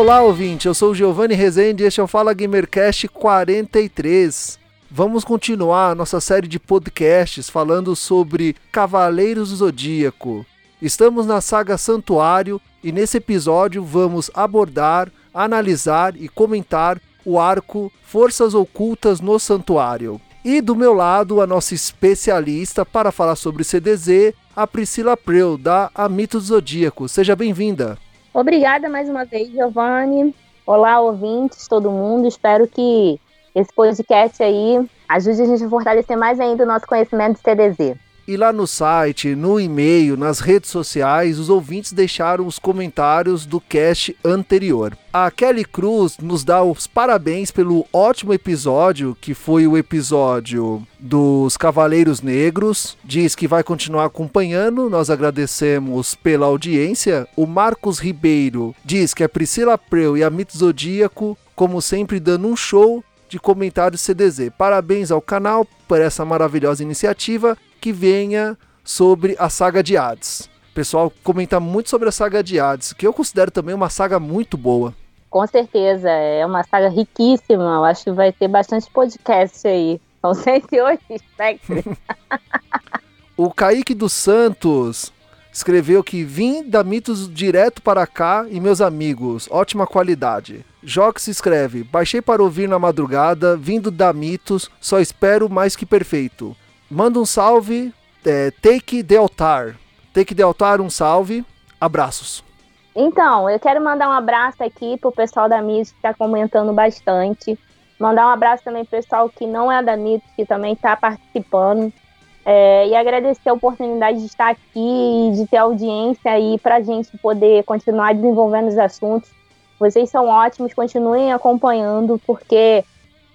Olá, ouvinte. Eu sou o Giovanni Rezende e este é o Fala Gamercast 43. Vamos continuar nossa série de podcasts falando sobre Cavaleiros do Zodíaco. Estamos na saga Santuário e nesse episódio vamos abordar, analisar e comentar o arco Forças Ocultas no Santuário. E do meu lado, a nossa especialista para falar sobre CDZ, a Priscila Preu, da Amito do Zodíaco. Seja bem-vinda. Obrigada mais uma vez, Giovanni. Olá, ouvintes, todo mundo. Espero que esse podcast aí ajude a gente a fortalecer mais ainda o nosso conhecimento de CDZ. E lá no site, no e-mail, nas redes sociais, os ouvintes deixaram os comentários do cast anterior. A Kelly Cruz nos dá os parabéns pelo ótimo episódio, que foi o episódio dos Cavaleiros Negros. Diz que vai continuar acompanhando, nós agradecemos pela audiência. O Marcos Ribeiro diz que a Priscila Preu e a Mito Zodíaco, como sempre, dando um show de comentários CDZ. Parabéns ao canal por essa maravilhosa iniciativa que venha sobre a saga de Hades. O pessoal comenta muito sobre a saga de Hades, que eu considero também uma saga muito boa. Com certeza, é uma saga riquíssima. Eu acho que vai ter bastante podcast aí. São 108 espectros. o Kaique dos Santos escreveu que vim da Mitos direto para cá e meus amigos, ótima qualidade. Jox escreve: Baixei para ouvir na madrugada, vindo da Mitos, só espero mais que perfeito. Manda um salve, é, Take the Altar. Take the Altar, um salve. Abraços. Então, eu quero mandar um abraço aqui pro pessoal da MIT que está comentando bastante. Mandar um abraço também pro pessoal que não é da MIT, que também está participando. É, e agradecer a oportunidade de estar aqui, de ter audiência aí para a gente poder continuar desenvolvendo os assuntos. Vocês são ótimos, continuem acompanhando, porque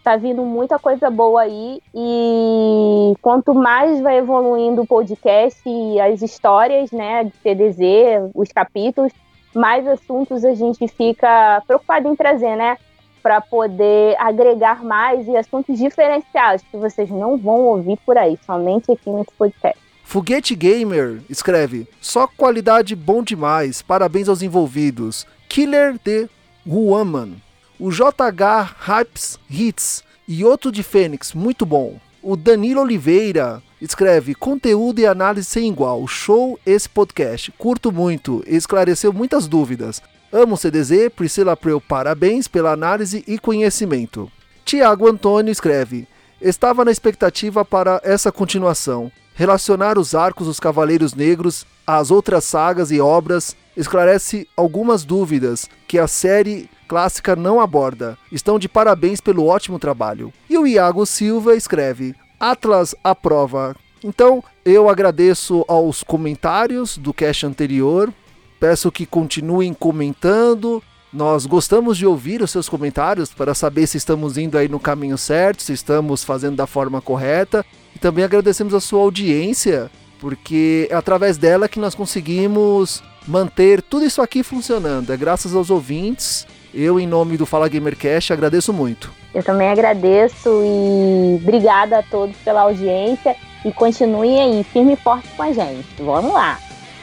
tá vindo muita coisa boa aí e quanto mais vai evoluindo o podcast e as histórias, né, de TDZ, os capítulos, mais assuntos a gente fica preocupado em trazer, né, para poder agregar mais e assuntos diferenciados que vocês não vão ouvir por aí, somente aqui nesse podcast. Foguete Gamer escreve: só qualidade bom demais, parabéns aos envolvidos. Killer the Woman. O JH Hypes Hits e outro de Fênix, muito bom. O Danilo Oliveira escreve conteúdo e análise sem igual. Show esse podcast. Curto muito, esclareceu muitas dúvidas. Amo CDZ, Priscila Preu, parabéns pela análise e conhecimento. Tiago Antônio escreve: Estava na expectativa para essa continuação. Relacionar os arcos dos Cavaleiros Negros às outras sagas e obras esclarece algumas dúvidas que a série clássica não aborda. Estão de parabéns pelo ótimo trabalho. E o Iago Silva escreve: Atlas aprova. Então, eu agradeço aos comentários do cast anterior. Peço que continuem comentando. Nós gostamos de ouvir os seus comentários para saber se estamos indo aí no caminho certo, se estamos fazendo da forma correta. E também agradecemos a sua audiência, porque é através dela que nós conseguimos manter tudo isso aqui funcionando. É graças aos ouvintes eu, em nome do Fala Gamercast, agradeço muito. Eu também agradeço e obrigada a todos pela audiência e continuem aí, firme e forte com a gente. Vamos lá!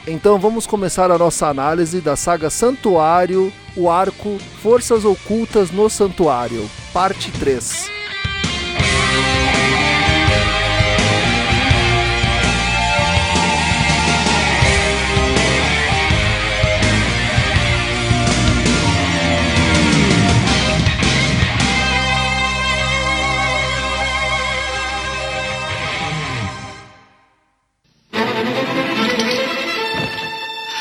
Então vamos começar a nossa análise da saga Santuário, o arco Forças Ocultas no Santuário, parte 3.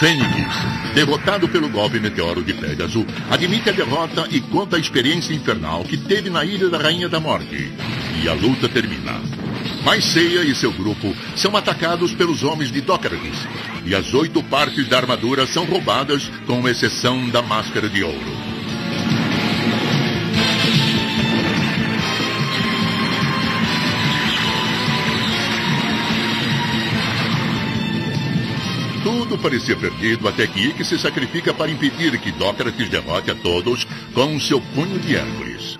Fênix, derrotado pelo golpe meteoro de Pégaso, admite a derrota e conta a experiência infernal que teve na Ilha da Rainha da Morte. E a luta termina. Mais Ceia e seu grupo são atacados pelos homens de Dockeris, e as oito partes da armadura são roubadas, com exceção da máscara de ouro. Parecia perdido até que Ikki se sacrifica para impedir que Dócrates derrote a todos com seu punho de Hércules.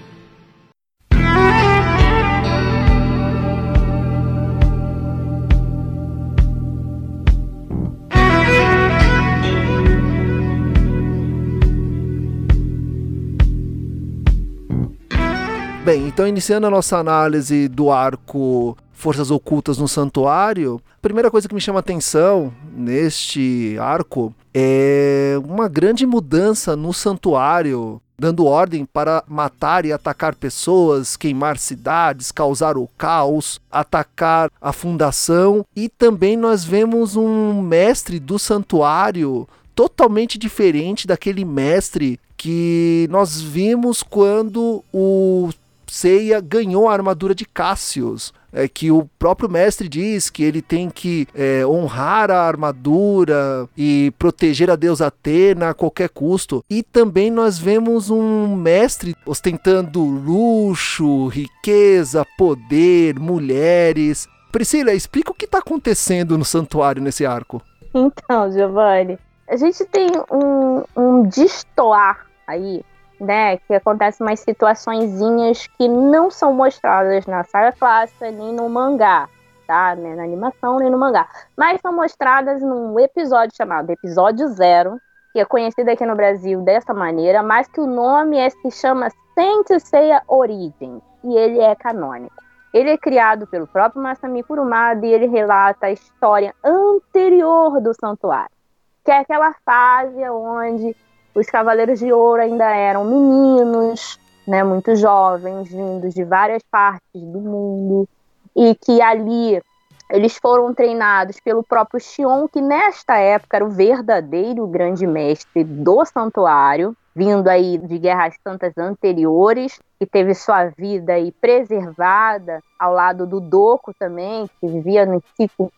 Bem, então iniciando a nossa análise do arco Forças Ocultas no Santuário, a primeira coisa que me chama atenção neste arco é uma grande mudança no santuário, dando ordem para matar e atacar pessoas, queimar cidades, causar o caos, atacar a fundação e também nós vemos um mestre do santuário totalmente diferente daquele mestre que nós vimos quando o Seiya ganhou a armadura de Cassius. É que o próprio mestre diz que ele tem que é, honrar a armadura e proteger a deusa Atena a qualquer custo. E também nós vemos um mestre ostentando luxo, riqueza, poder, mulheres. Priscila, explica o que está acontecendo no santuário nesse arco. Então, Giovanni, a gente tem um, um destoar aí né, que acontecem umas situaçõezinhas que não são mostradas na saga clássica nem no mangá, tá? Nem na animação nem no mangá, mas são mostradas num episódio chamado Episódio Zero, que é conhecido aqui no Brasil dessa maneira, mas que o nome é, se chama Saint Seiya Origin, e ele é canônico. Ele é criado pelo próprio Masami Kurumada e ele relata a história anterior do santuário, que é aquela fase onde os Cavaleiros de Ouro ainda eram meninos, né, muito jovens, vindos de várias partes do mundo, e que ali eles foram treinados pelo próprio Xion, que nesta época era o verdadeiro grande mestre do santuário, vindo aí de guerras santas anteriores, que teve sua vida aí preservada ao lado do Doco também, que vivia nos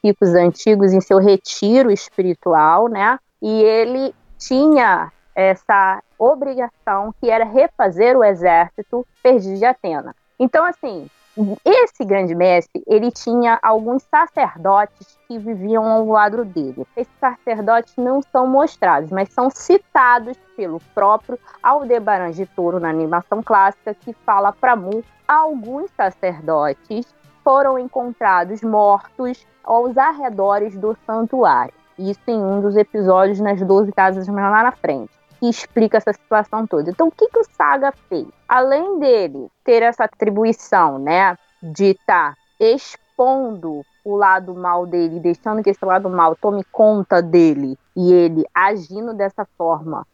picos antigos em seu retiro espiritual, né? E ele tinha essa obrigação que era refazer o exército perdido de Atena. Então, assim, esse grande mestre, ele tinha alguns sacerdotes que viviam ao lado dele. Esses sacerdotes não são mostrados, mas são citados pelo próprio Aldebaran de Touro na animação clássica, que fala para Mu alguns sacerdotes foram encontrados mortos aos arredores do santuário. Isso em um dos episódios nas 12 casas lá na frente que explica essa situação toda. Então, o que, que o Saga fez? Além dele ter essa atribuição, né, de estar tá expondo o lado mal dele, deixando que esse lado mal tome conta dele e ele agindo dessa forma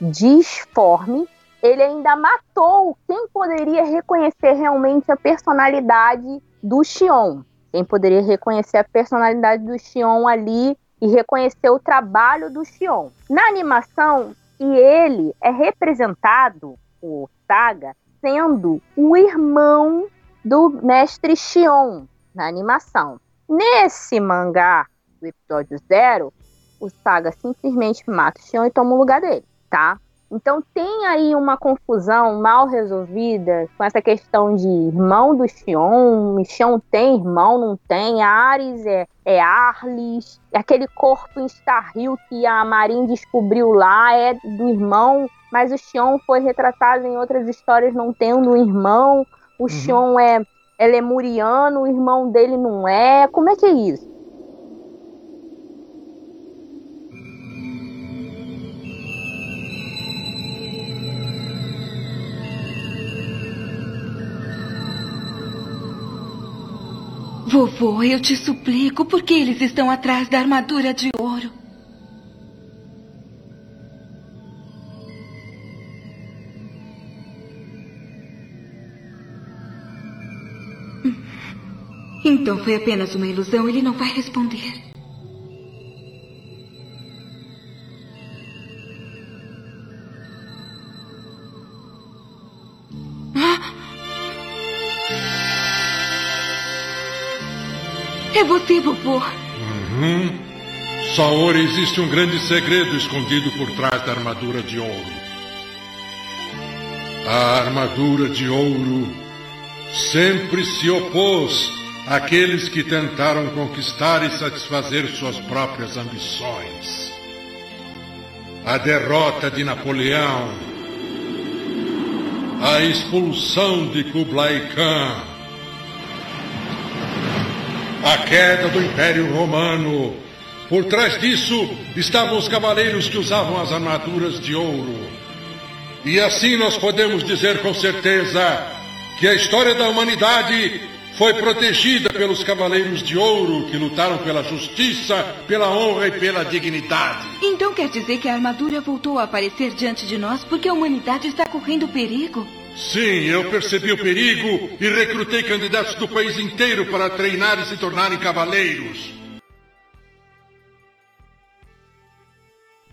disforme, ele ainda matou quem poderia reconhecer realmente a personalidade do Xion. Quem poderia reconhecer a personalidade do Xion ali e reconhecer o trabalho do Xion. Na animação, e ele é representado, o Saga, sendo o irmão do mestre Xion na animação. Nesse mangá do episódio zero, o Saga simplesmente mata o Xion e toma o lugar dele, tá? Então tem aí uma confusão mal resolvida com essa questão de irmão do Xion, Xion tem irmão, não tem, Ares é, é Arlis, aquele corpo em Starhill que a Marin descobriu lá é do irmão, mas o Xion foi retratado em outras histórias não tendo um irmão, o uhum. Xion é, é lemuriano, o irmão dele não é, como é que é isso? Vovô, eu te suplico, por que eles estão atrás da armadura de ouro? Então foi apenas uma ilusão, ele não vai responder. Você, vovô. Uhum. Saori, existe um grande segredo escondido por trás da armadura de ouro. A armadura de ouro sempre se opôs aqueles que tentaram conquistar e satisfazer suas próprias ambições. A derrota de Napoleão, a expulsão de Kublai Khan, a queda do Império Romano. Por trás disso estavam os cavaleiros que usavam as armaduras de ouro. E assim nós podemos dizer com certeza que a história da humanidade foi protegida pelos cavaleiros de ouro que lutaram pela justiça, pela honra e pela dignidade. Então quer dizer que a armadura voltou a aparecer diante de nós porque a humanidade está correndo perigo? Sim, eu percebi o perigo e recrutei candidatos do país inteiro para treinar e se tornarem cavaleiros.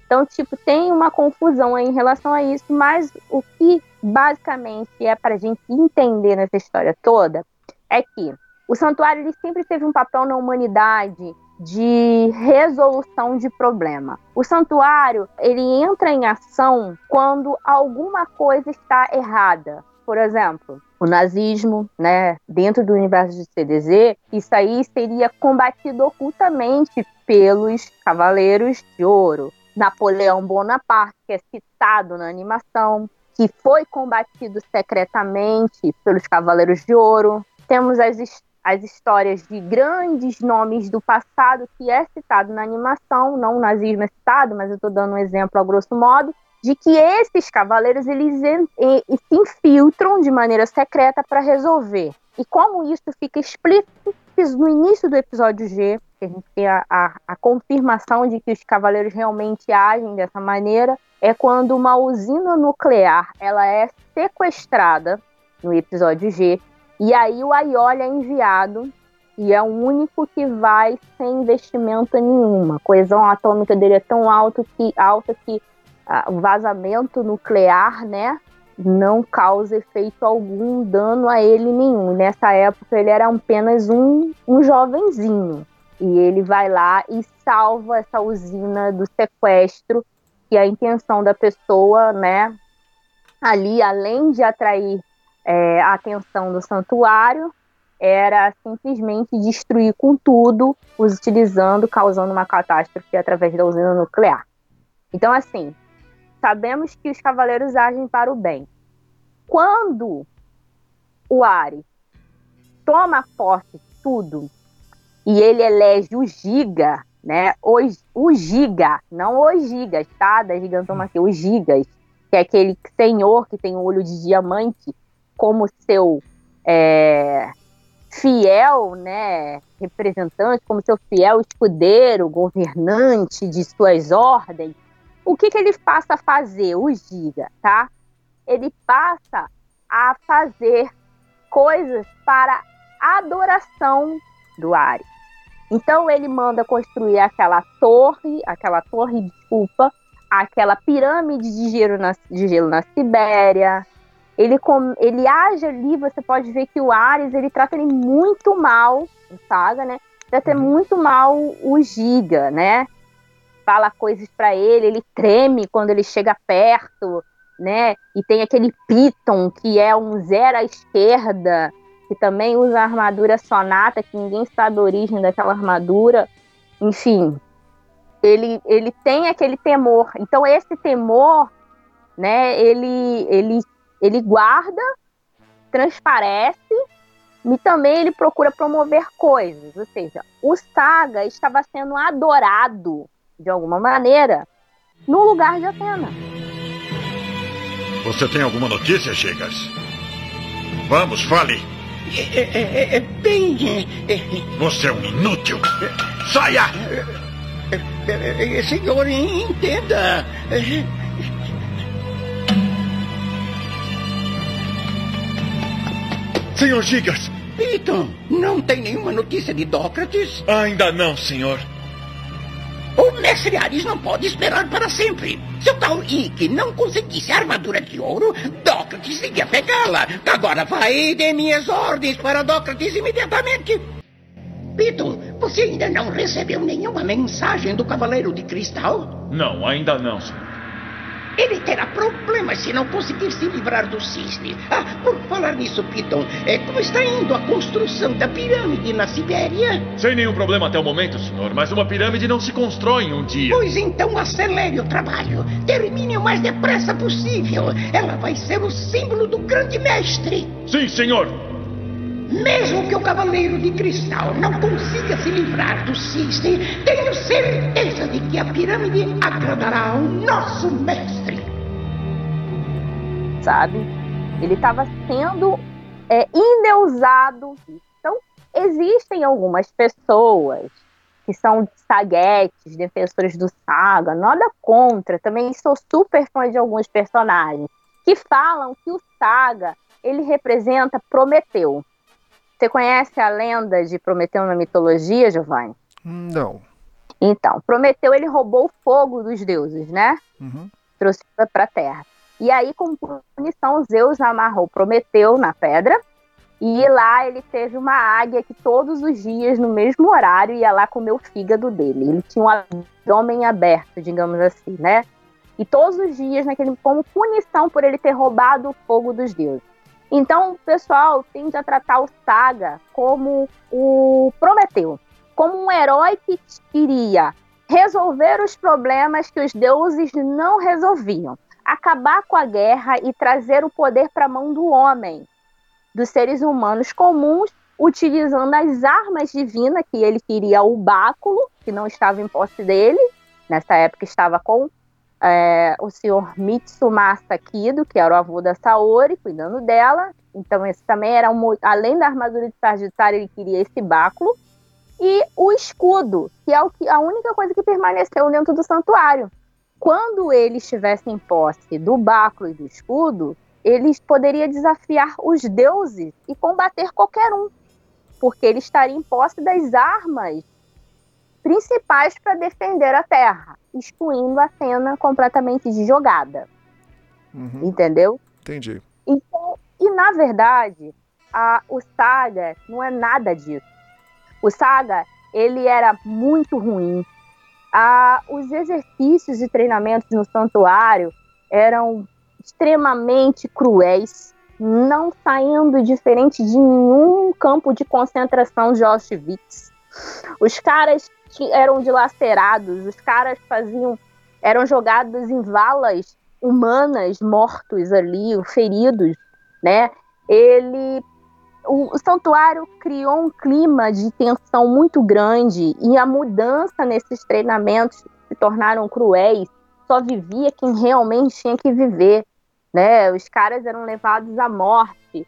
Então, tipo, tem uma confusão em relação a isso, mas o que basicamente é para a gente entender nessa história toda é que o santuário ele sempre teve um papel na humanidade de resolução de problema. O santuário ele entra em ação quando alguma coisa está errada. Por exemplo, o nazismo, né, dentro do universo de CDZ, isso aí seria combatido ocultamente pelos Cavaleiros de Ouro. Napoleão Bonaparte, que é citado na animação, que foi combatido secretamente pelos Cavaleiros de Ouro. Temos as, as histórias de grandes nomes do passado que é citado na animação, não o nazismo é citado, mas eu estou dando um exemplo a grosso modo, de que esses cavaleiros eles se infiltram de maneira secreta para resolver. E como isso fica explícito no início do episódio G, que a gente tem a, a, a confirmação de que os cavaleiros realmente agem dessa maneira, é quando uma usina nuclear ela é sequestrada no episódio G e aí o Aioli é enviado e é o único que vai sem investimento nenhuma. A coesão atômica dele é tão alto que, alta que ah, o vazamento nuclear, né, não causa efeito algum, dano a ele nenhum. Nessa época ele era apenas um, um jovenzinho. E ele vai lá e salva essa usina do sequestro, que a intenção da pessoa, né, ali, além de atrair é, a atenção do santuário, era simplesmente destruir com tudo, os utilizando, causando uma catástrofe através da usina nuclear. Então, assim, sabemos que os cavaleiros agem para o bem. Quando o Ares toma posse de tudo e ele elege o Giga, né? O, o Giga, não os Gigas, tá? Da gigantomaquia, os Gigas, que é aquele senhor que tem o olho de diamante como seu é, fiel, né? Representante, como seu fiel escudeiro, governante de suas ordens. O que, que ele passa a fazer, o Giga, tá? Ele passa a fazer coisas para adoração do Ares. Então ele manda construir aquela torre, aquela torre, desculpa, aquela pirâmide de gelo na, de gelo na Sibéria. Ele, com, ele age ali, você pode ver que o Ares, ele trata ele muito mal, em saga, né? Trata uhum. muito mal o Giga, né? Fala coisas para ele, ele treme quando ele chega perto, né? E tem aquele Piton, que é um zero à esquerda, que também usa a armadura sonata, que ninguém sabe a origem daquela armadura. Enfim, ele, ele tem aquele temor. Então, esse temor, né, ele, ele, ele guarda, transparece, e também ele procura promover coisas. Ou seja, o Saga estava sendo adorado, de alguma maneira, no lugar de Atena. Você tem alguma notícia, Gigas? Vamos, fale! É, é, é, é bem. É, Você é um inútil! Saia! senhor, entenda. Senhor Gigas! Piton, não tem nenhuma notícia de Dócrates? Ainda não, senhor. O mestre Ares não pode esperar para sempre. Se o tal Ike não conseguisse a armadura de ouro, Dócrates iria pegá-la. Agora vai e dê minhas ordens para Dócrates imediatamente. Pito, você ainda não recebeu nenhuma mensagem do Cavaleiro de Cristal? Não, ainda não, senhor. Ele terá problemas se não conseguir se livrar do cisne. Ah, por falar nisso, Piton, é, como está indo a construção da pirâmide na Sibéria? Sem nenhum problema até o momento, senhor, mas uma pirâmide não se constrói em um dia. Pois então acelere o trabalho. Termine o mais depressa possível. Ela vai ser o símbolo do grande mestre. Sim, senhor. Mesmo que o Cavaleiro de Cristal não consiga se livrar do cisne, tenho certeza de que a pirâmide agradará ao nosso mestre. Sabe? Ele estava sendo é, endeusado. Então, existem algumas pessoas que são saguetes, defensores do Saga, nada contra, também sou super fã de alguns personagens, que falam que o Saga, ele representa Prometeu. Você conhece a lenda de Prometeu na mitologia, Giovanni? Não. Então, Prometeu ele roubou o fogo dos deuses, né? Uhum. Trouxe para a Terra. E aí, como punição, Zeus amarrou Prometeu na pedra. E lá ele teve uma águia que todos os dias, no mesmo horário, ia lá comer o fígado dele. Ele tinha um abdômen aberto, digamos assim, né? E todos os dias, naquele, como punição por ele ter roubado o fogo dos deuses. Então, o pessoal tende a tratar o Saga como o Prometeu, como um herói que iria resolver os problemas que os deuses não resolviam, acabar com a guerra e trazer o poder para a mão do homem, dos seres humanos comuns, utilizando as armas divinas que ele queria, o báculo, que não estava em posse dele, nessa época estava com é, o senhor Mitsumasa Kido, que era o avô da Saori, cuidando dela. Então, esse também era um, além da armadura de Sagitário, ele queria esse báculo. E o escudo, que é o que, a única coisa que permaneceu dentro do santuário. Quando ele estivesse em posse do báculo e do escudo, ele poderia desafiar os deuses e combater qualquer um, porque ele estaria em posse das armas principais para defender a Terra, excluindo a cena completamente de jogada. Uhum. Entendeu? Entendi. Então, e na verdade, a, o Saga não é nada disso. O Saga, ele era muito ruim. Os exercícios e treinamentos no santuário eram extremamente cruéis, não saindo diferente de nenhum campo de concentração de Auschwitz. Os caras eram dilacerados, os caras faziam, eram jogados em valas humanas, mortos ali, feridos, né? Ele, o, santuário criou um clima de tensão muito grande e a mudança nesses treinamentos se tornaram cruéis. Só vivia quem realmente tinha que viver, né? Os caras eram levados à morte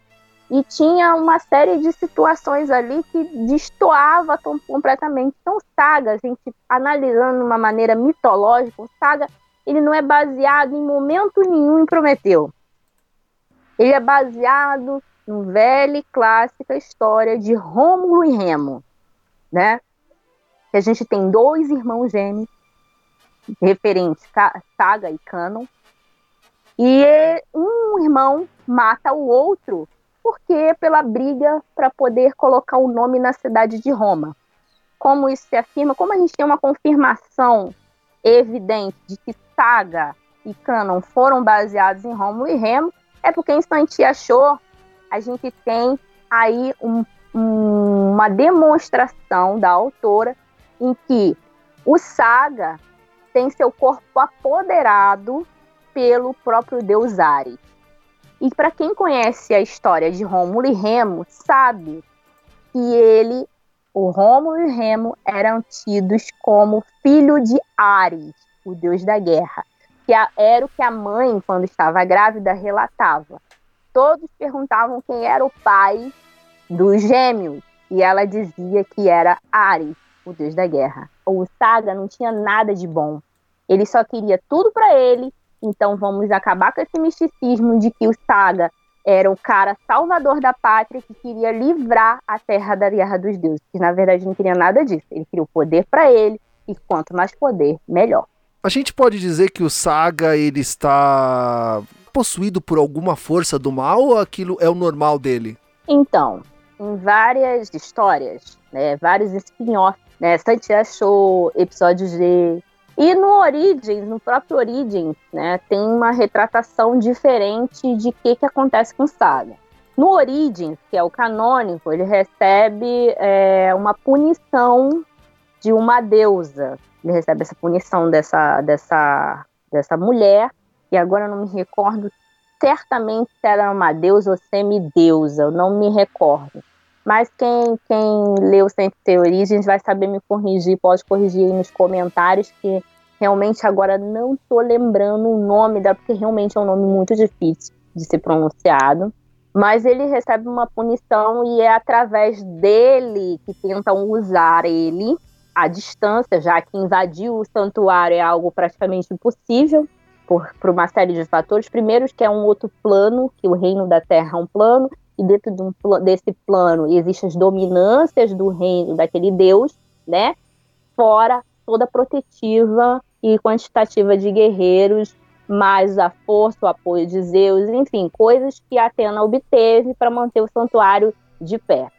e tinha uma série de situações ali que destoava completamente. Então, Saga, a gente analisando de uma maneira mitológica, o Saga ele não é baseado em momento nenhum em Prometeu. Ele é baseado em velha e clássica história de Rômulo e Remo, né? Que a gente tem dois irmãos gêmeos referentes Saga e Canon, e um irmão mata o outro porque pela briga para poder colocar o nome na cidade de Roma. Como isso se afirma? Como a gente tem uma confirmação evidente de que Saga e Canon foram baseados em Rômulo e Remo, é porque em Santi achou a gente tem aí um, um, uma demonstração da autora em que o Saga tem seu corpo apoderado pelo próprio deus Ares. E para quem conhece a história de Rômulo e Remo, sabe que ele, o Rômulo e Remo, eram tidos como filho de Ares, o deus da guerra, que era o que a mãe, quando estava grávida, relatava. Todos perguntavam quem era o pai dos gêmeos, e ela dizia que era Ares, o deus da guerra. O Saga não tinha nada de bom. Ele só queria tudo para ele então vamos acabar com esse misticismo de que o Saga era o cara salvador da pátria que queria livrar a terra da guerra dos deuses. Que na verdade não queria nada disso. Ele queria o poder para ele e quanto mais poder, melhor. A gente pode dizer que o Saga ele está possuído por alguma força do mal ou aquilo é o normal dele? Então, em várias histórias, né, vários spin-offs, né, Santi achou episódios de E no Origins, no próprio Origins, né, tem uma retratação diferente de o que, que acontece com Saga. No Origins, que é o canônico, ele recebe é, uma punição de uma deusa. Ele recebe essa punição dessa, dessa, dessa mulher, e agora eu não me recordo certamente era uma deusa ou semideusa, eu não me recordo. Mas quem, quem leu Sem Ter Origens vai saber me corrigir, pode corrigir aí nos comentários, que realmente agora não estou lembrando o nome da, porque realmente é um nome muito difícil de ser pronunciado. Mas ele recebe uma punição e é através dele que tentam usar ele à distância, já que invadir o santuário é algo praticamente impossível por, por uma série de fatores. Primeiro, que é um outro plano, que o reino da Terra é um plano, e dentro de um, desse plano existem as dominâncias do reino daquele Deus, né? Fora toda protetiva e quantitativa de guerreiros, mais a força, o apoio de Zeus, enfim, coisas que Atena obteve para manter o santuário de pé.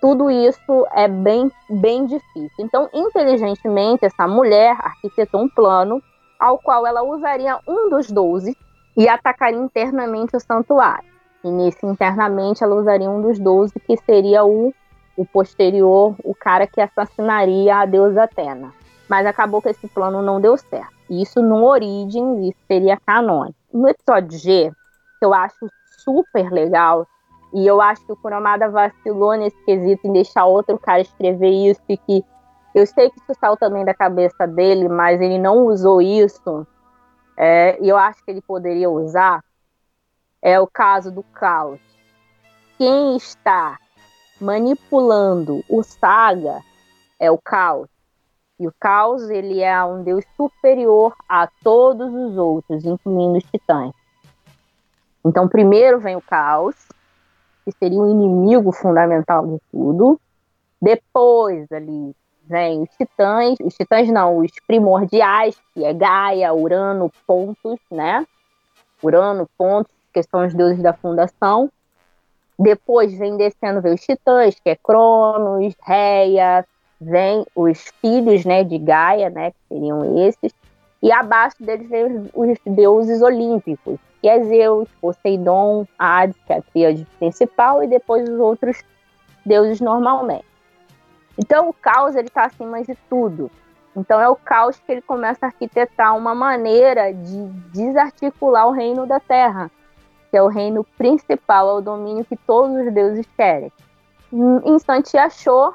Tudo isso é bem, bem difícil. Então, inteligentemente, essa mulher arquitetou um plano ao qual ela usaria um dos doze e atacaria internamente o santuário. E nesse internamente ela usaria um dos doze, que seria o, o posterior, o cara que assassinaria a deusa Atena. Mas acabou que esse plano não deu certo. Isso no Origins, isso seria canônico. No episódio G, que eu acho super legal, e eu acho que o Kuromada vacilou nesse quesito em deixar outro cara escrever isso e que eu sei que isso saiu também da cabeça dele, mas ele não usou isso. É, e eu acho que ele poderia usar. É o caso do caos. Quem está manipulando o Saga é o caos. E o caos ele é um deus superior a todos os outros, incluindo os titãs. Então, primeiro vem o caos, que seria o inimigo fundamental de tudo. Depois ali vem os titãs, os titãs não, os primordiais, que é Gaia, Urano, Pontos, né? Urano, Pontos, que são os deuses da fundação. Depois vem descendo vem os titãs, que é Cronos, Reia, vem os filhos, né, de Gaia, né, que seriam esses. E abaixo deles vem os deuses olímpicos, que é Zeus, Poseidon, Hades, que é a tríade principal, e depois os outros deuses normalmente. Então o caos ele está acima de tudo. Então é o caos que ele começa a arquitetar uma maneira de desarticular o reino da Terra, que é o reino principal, é o domínio que todos os deuses querem. Instante achou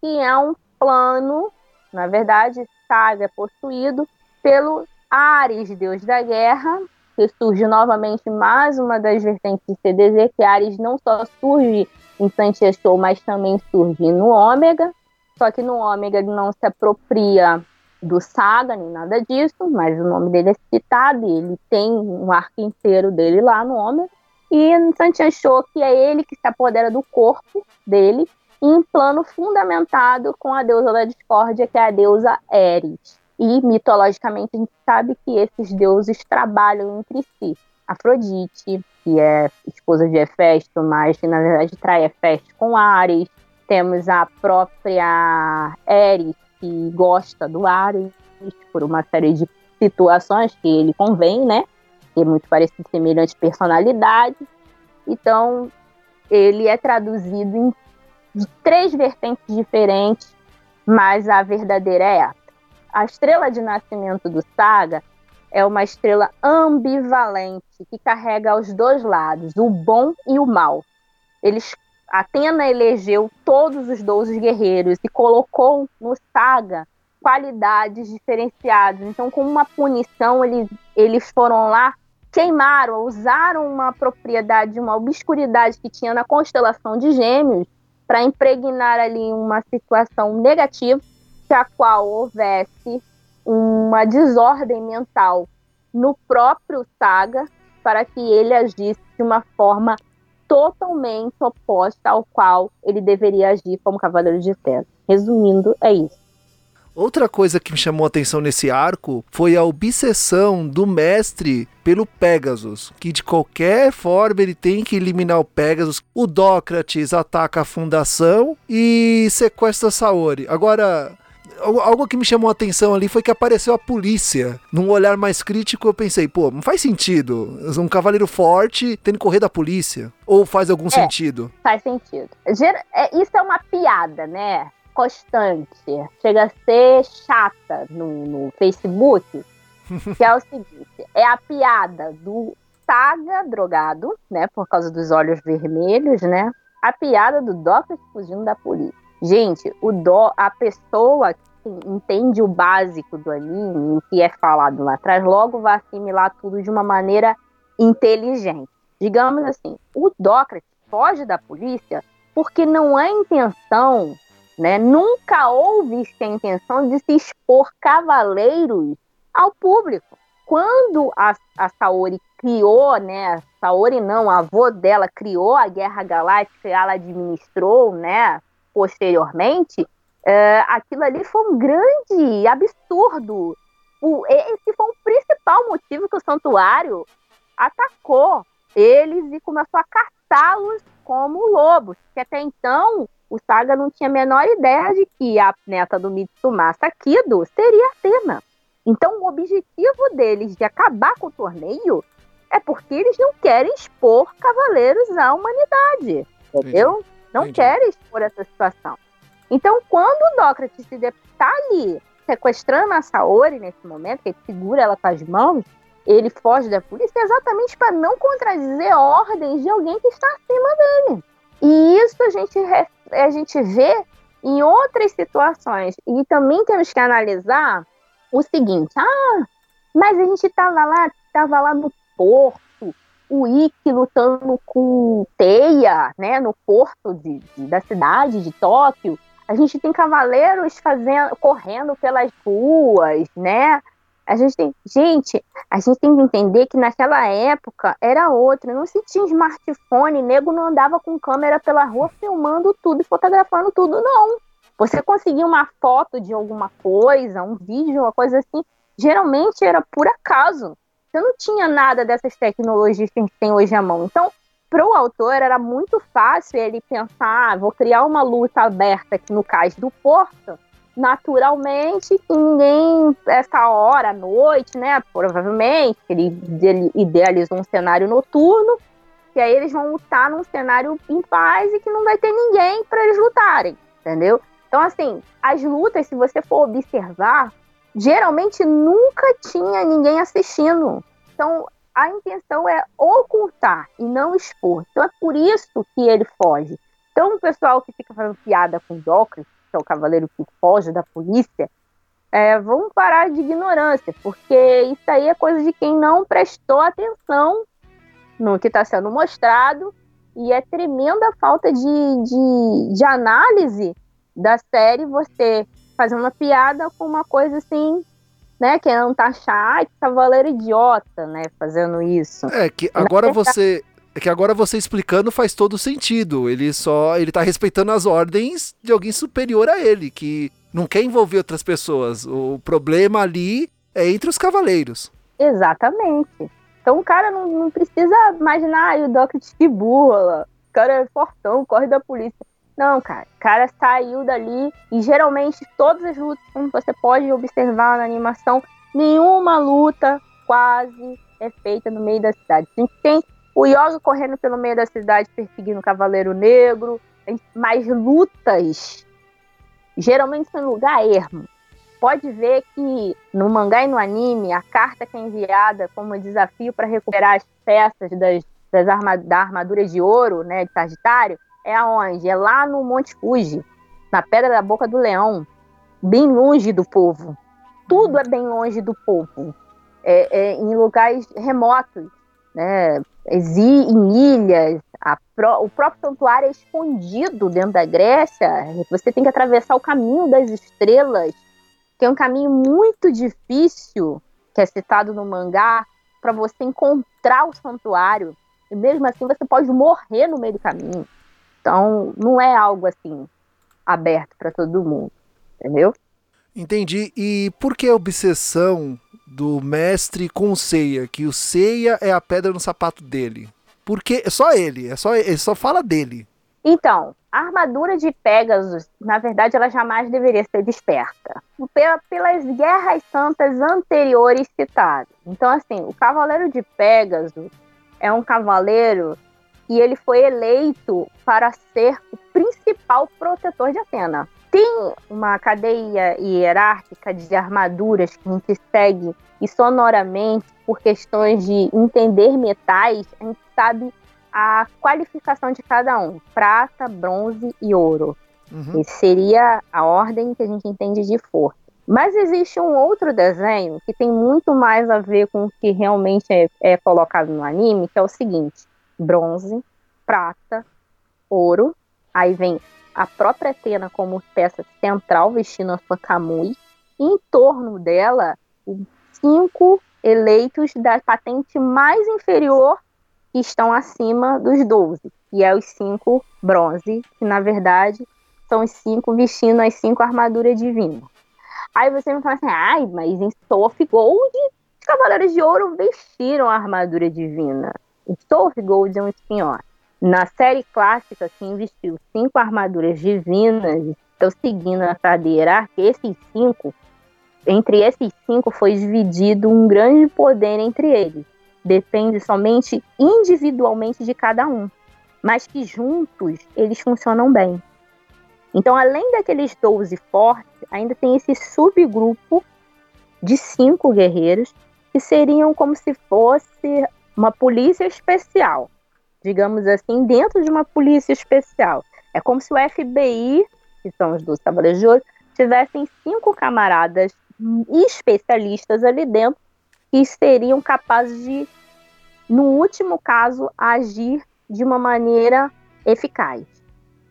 que é um plano, na verdade, Saga é possuído pelo Ares, deus da guerra, que surge novamente mais uma das vertentes de CDZ, que Ares não só surge em Santia Show, mas também surge no Ômega. Só que no Ômega ele não se apropria do Saga nem nada disso, mas o nome dele é citado e ele tem um arco inteiro dele lá no Ômega. E no Santia Show, que é ele que se apodera do corpo dele em plano fundamentado com a deusa da discórdia, que é a deusa Eris. E mitologicamente a gente sabe que esses deuses trabalham entre si. Afrodite, que é esposa de Hefesto, mas que na verdade trai Hefesto com Ares. Temos a própria Eris, que gosta do Ares, por uma série de situações que ele convém, né? Que é muito parecido, semelhante personalidade. Então, ele é traduzido em três vertentes diferentes, mas a verdadeira é a estrela de nascimento do Saga é uma estrela ambivalente que carrega os dois lados, o bom e o mal. Eles Atena elegeu todos os 12 guerreiros e colocou no Saga qualidades diferenciadas. Então, como uma punição, eles, eles foram lá, queimaram, usaram uma propriedade, uma obscuridade que tinha na constelação de Gêmeos para impregnar ali uma situação negativa que a qual houvesse uma desordem mental no próprio Saga para que ele agisse de uma forma totalmente oposta ao qual ele deveria agir como Cavaleiro de Terra. Resumindo, é isso. Outra coisa que me chamou a atenção nesse arco foi a obsessão do mestre pelo Pegasus, que de qualquer forma ele tem que eliminar o Pegasus. O Dócrates ataca a fundação e sequestra Saori. Agora, algo que me chamou a atenção ali foi que apareceu a polícia. Num olhar mais crítico, eu pensei, pô, não faz sentido. Um cavaleiro forte tendo que correr da polícia. Ou faz algum é, sentido? Faz sentido. É, isso é uma piada, né? Constante. Chega a ser chata no, no Facebook. que é o seguinte: é a piada do Saga drogado, né? Por causa dos olhos vermelhos, né? A piada do Doctor fugindo da polícia. Gente, o dó, a pessoa que entende o básico do anime, o que é falado lá atrás, logo vai assimilar tudo de uma maneira inteligente. Digamos assim, o Dócrates foge da polícia porque não há intenção, né? Nunca houve a intenção de se expor cavaleiros ao público. Quando a, a Saori criou, né? Saori não, a avó dela criou a Guerra Galáctica ela administrou, né? Posteriormente, é, aquilo ali foi um grande absurdo. O, esse foi o principal motivo que o santuário atacou eles e começou a caçá-los como lobos, que até então o Saga não tinha a menor ideia de que a neta do Mitsumasa Kido seria Atena. Então o objetivo deles de acabar com o torneio é porque eles não querem expor cavaleiros à humanidade, entendeu? Não Entendi. quer expor essa situação. Então, quando o Dócrates está ali sequestrando a Saori nesse momento, que ele segura ela com as mãos, ele foge da polícia exatamente para não contradizer ordens de alguém que está acima dele. E isso a gente, a gente vê em outras situações. E também temos que analisar o seguinte: ah, mas a gente estava lá, estava lá no porto o Ikki lutando com teia, né, no porto de, de, da cidade de Tóquio. A gente tem cavaleiros fazendo, correndo pelas ruas, né? A gente tem, gente, a gente tem que entender que naquela época era outra, não se tinha smartphone, nego não andava com câmera pela rua filmando tudo e fotografando tudo, não. Você conseguia uma foto de alguma coisa, um vídeo, uma coisa assim, geralmente era por acaso. Você não tinha nada dessas tecnologias que a gente tem hoje à mão. Então, para o autor era muito fácil ele pensar, ah, vou criar uma luta aberta aqui no cais do porto, naturalmente, que ninguém, essa hora, à noite, né, provavelmente, ele idealizou um cenário noturno, que aí eles vão lutar num cenário em paz e que não vai ter ninguém para eles lutarem, entendeu? Então, assim, as lutas, se você for observar, geralmente nunca tinha ninguém assistindo. Então, a intenção é ocultar e não expor. Então, é por isso que ele foge. Então, o pessoal que fica fazendo piada com Docris, que é o cavaleiro que foge da polícia, é, vamos parar de ignorância, porque isso aí é coisa de quem não prestou atenção no que está sendo mostrado e é tremenda falta de, de, de análise da série você fazendo uma piada com uma coisa assim, né? Que não tá achar, que cavaleiro idiota, né? Fazendo isso. É, que agora você. É que agora você explicando faz todo sentido. Ele só. Ele tá respeitando as ordens de alguém superior a ele, que não quer envolver outras pessoas. O problema ali é entre os cavaleiros. Exatamente. Então o cara não, não precisa imaginar ah, o Doc de burla. O cara é fortão, corre da polícia. Não, cara. O cara saiu dali e geralmente todas as lutas, como você pode observar na animação, nenhuma luta quase é feita no meio da cidade. A gente tem o Yoga correndo pelo meio da cidade perseguindo o Cavaleiro Negro, mas lutas geralmente são em lugar ermo. Pode ver que no mangá e no anime, a carta que é enviada como desafio para recuperar as peças das, das arma, da armadura de ouro, né, de Sagitário, é aonde? É lá no Monte Fuji, na Pedra da Boca do Leão, bem longe do povo. Tudo é bem longe do povo. É, é em lugares remotos, né? em ilhas. Pro, o próprio santuário é escondido dentro da Grécia. Você tem que atravessar o caminho das estrelas, que é um caminho muito difícil, que é citado no mangá, para você encontrar o santuário. E mesmo assim você pode morrer no meio do caminho. Então, não é algo assim aberto para todo mundo, entendeu? Entendi. E por que a obsessão do mestre com o Seiya, que o Seiya é a pedra no sapato dele? Porque é só ele, é só ele só fala dele. Então, A armadura de Pegasus, na verdade, ela jamais deveria ser desperta. pelas guerras santas anteriores citadas. Então, assim, o Cavaleiro de Pegasus é um cavaleiro e ele foi eleito para ser o principal protetor de Atena. Tem uma cadeia hierárquica de armaduras que a gente segue e sonoramente, por questões de entender metais, a gente sabe a qualificação de cada um: prata, bronze e ouro. Uhum. Esse seria a ordem que a gente entende de força. Mas existe um outro desenho que tem muito mais a ver com o que realmente é, é colocado no anime, que é o seguinte: bronze, prata, ouro, aí vem a própria Atena como peça central vestindo a sua kamui, e em torno dela, cinco eleitos da patente mais inferior que estão acima dos 12, e é os cinco bronze, que na verdade são os cinco vestindo as cinco armaduras divinas. Aí você me fala assim, ai, mas em Soft Gold, os Cavaleiros de Ouro vestiram a armadura divina. Soft Gold é um espinhó. Na série clássica, quem vestiu cinco armaduras divinas, estão seguindo a cadeira, esses cinco, entre esses cinco foi dividido um grande poder entre eles depende somente individualmente de cada um, mas que juntos eles funcionam bem. Então, além daqueles 12 fortes, ainda tem esse subgrupo de cinco guerreiros que seriam como se fosse uma polícia especial, digamos assim, dentro de uma polícia especial. É como se o FBI, que são os dos Ouro, tivessem cinco camaradas especialistas ali dentro que seriam capazes de, no último caso, agir de uma maneira eficaz.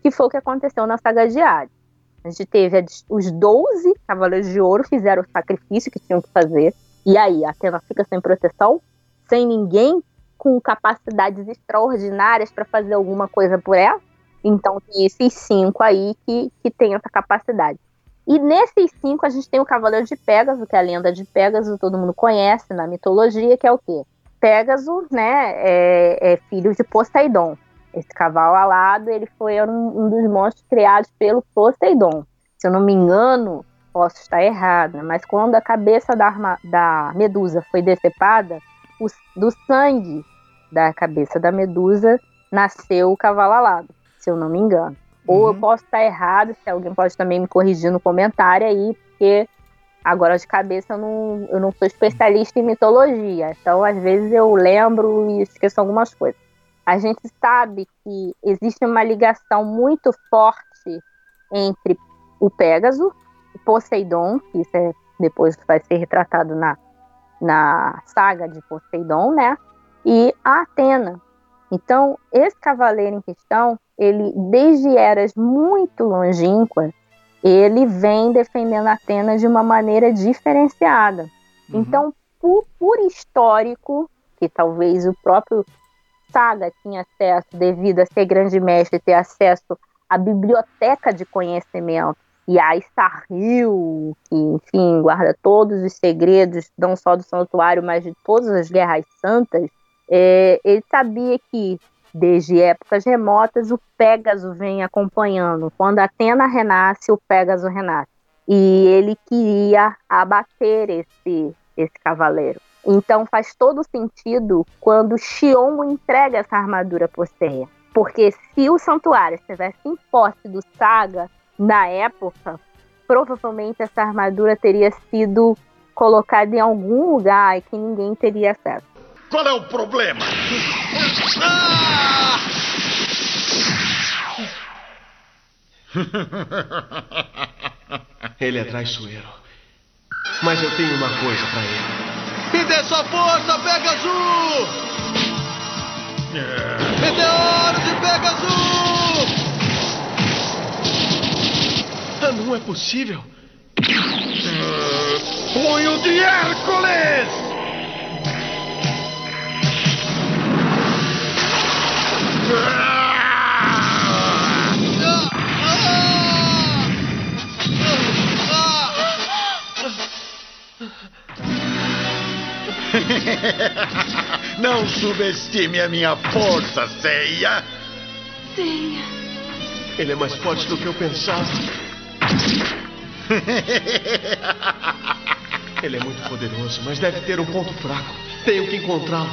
Que foi o que aconteceu na saga Hades. A gente teve os 12 Cavaleiros de Ouro fizeram o sacrifício que tinham que fazer. E aí, a Atena fica sem proteção, sem ninguém com capacidades extraordinárias para fazer alguma coisa por ela. Então, tem esses cinco aí que, que tem essa capacidade. E nesses cinco a gente tem o Cavaleiro de Pégaso, que é a lenda de Pégaso, todo mundo conhece na mitologia, que é o quê? Pégaso, né, é, é filho de Poseidon. Esse cavalo alado, ele foi um, um, dos monstros criados pelo Poseidon. Se eu não me engano, posso estar errada, mas quando a cabeça da, arma, da Medusa foi decepada, o, do sangue da cabeça da Medusa nasceu o cavalo alado, se eu não me engano. Ou eu uhum. posso estar errado, se alguém pode também me corrigir no comentário aí, porque agora de cabeça eu não, eu não sou especialista em mitologia. Então, às vezes, eu lembro e esqueço algumas coisas. A gente sabe que existe uma ligação muito forte entre o Pégaso, o Poseidon, que isso é, depois vai ser retratado na, na saga de Poseidon, né? E a Atena. Então, esse cavaleiro em questão, ele desde eras muito longínquas, ele vem defendendo Atenas de uma maneira diferenciada. Uhum. Então, por, por, histórico, que talvez o próprio Saga tinha acesso, devido a ser grande mestre, ter acesso à biblioteca de conhecimento, e a Starril, que, enfim, guarda todos os segredos, não só do santuário, mas de todas as guerras santas, é, ele sabia que Desde épocas remotas, o Pégaso vem acompanhando. Quando Atena renasce, o Pégaso renasce. E ele queria abater esse, esse cavaleiro. Então faz todo sentido quando Xion entrega essa armadura Poseia. Porque se o santuário estivesse em posse do Saga, na época, provavelmente essa armadura teria sido colocada em algum lugar e que ninguém teria acesso. Qual é o problema? Ah! Ele é traiçoeiro. Mas eu tenho uma coisa para ele. Me dê sua força, Pegasus! Meteoro de Pegasus! Não é possível. Punho de Hércules! Não subestime a minha força, Ceia. Ceia. Ele é mais forte do que eu pensava. Ele é muito poderoso, mas deve ter um ponto fraco. Tenho que encontrá-lo.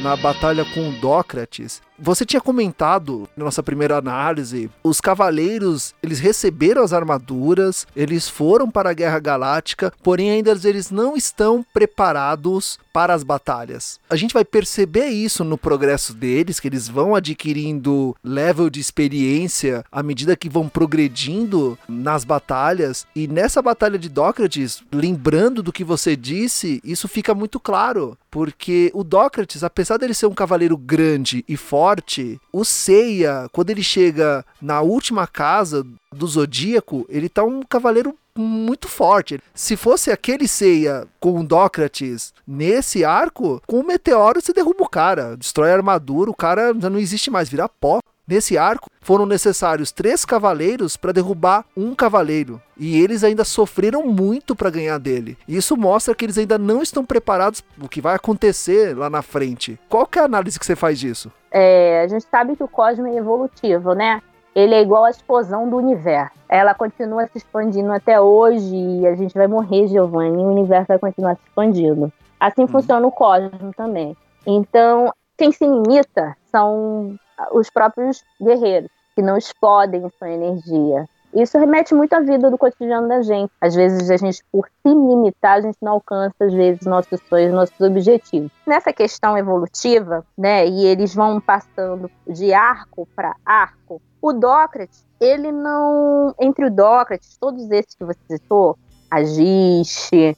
Na batalha com Dócrates, você tinha comentado na nossa primeira análise, os cavaleiros, eles receberam as armaduras, eles foram para a Guerra Galáctica, porém ainda eles não estão preparados para as batalhas. A gente vai perceber isso no progresso deles, que eles vão adquirindo level de experiência à medida que vão progredindo nas batalhas. E nessa batalha de Dócrates, lembrando do que você disse, isso fica muito claro, porque o Dócrates, apesar dele ser um cavaleiro grande e forte. O Seiya, quando ele chega na última casa do Zodíaco, ele tá um cavaleiro muito forte. Se fosse aquele Seiya com o Dócrates nesse arco, com o meteoro você derruba o cara, destrói a armadura, o cara já não existe mais, vira pó. Nesse arco, foram necessários três cavaleiros para derrubar um cavaleiro. E eles ainda sofreram muito para ganhar dele. Isso mostra que eles ainda não estão preparados para o que vai acontecer lá na frente. Qual que é a análise que você faz disso? É, a gente sabe que o cosmos é evolutivo, né? Ele é igual à explosão do universo. Ela continua se expandindo até hoje e a gente vai morrer, Giovanni, e o universo vai continuar se expandindo. Assim hum. funciona o cosmos também. Então, quem se limita são os próprios guerreiros, que não explodem sua energia. Isso remete muito à vida do cotidiano da gente. Às vezes a gente, por se limitar, a gente não alcança, às vezes, nossos sonhos, nossos objetivos. Nessa questão evolutiva, né, e eles vão passando de arco para arco, o Dócrates, ele não. Entre o Dócrates, todos esses que você citou, Agiste,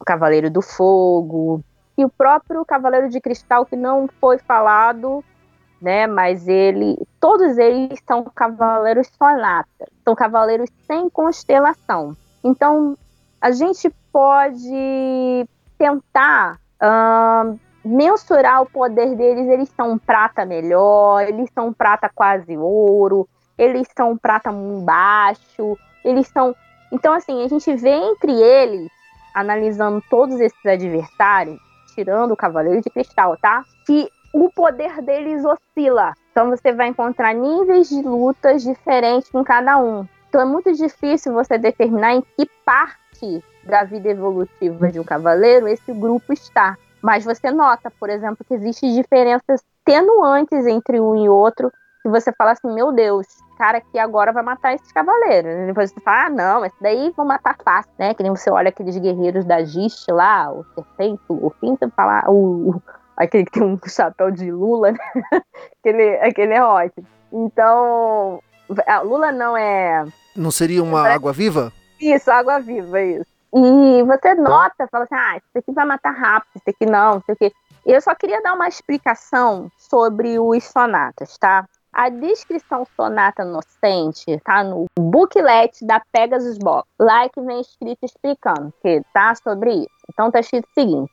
o Cavaleiro do Fogo, e o próprio Cavaleiro de Cristal, que não foi falado né? Mas ele, todos eles são cavaleiros sonata, são cavaleiros sem constelação. Então, a gente pode tentar uh, mensurar o poder deles. Eles são prata melhor, eles são prata quase ouro, eles são prata baixo, eles são. Então, assim, a gente vê entre eles, analisando todos esses adversários, tirando o Cavaleiro de Cristal, tá? Que o poder deles oscila. Então você vai encontrar níveis de lutas diferentes com cada um. Então é muito difícil você determinar em que parte da vida evolutiva de um cavaleiro esse grupo está. Mas você nota, por exemplo, que existem diferenças tenuantes entre um e outro, que você fala assim, meu Deus, cara aqui agora vai matar esses cavaleiros. Depois você fala, ah, não, esse daí vão matar fácil, né? Que nem você olha aqueles guerreiros da Gist lá, o Serpente, o você fala, o, aquele que tem um chapéu de Lula, né? aquele, aquele é ótimo. Então, Lula não é. Não seria uma Parece... água viva? Isso, água viva, isso. E você nota, fala assim, ah, isso aqui vai matar rápido, isso aqui não, isso aqui. Eu só queria dar uma explicação sobre os sonatas, tá? A descrição sonata inocente tá no booklet da Pegasus Box. Lá é que vem escrito explicando que tá sobre isso. Então tá escrito o seguinte: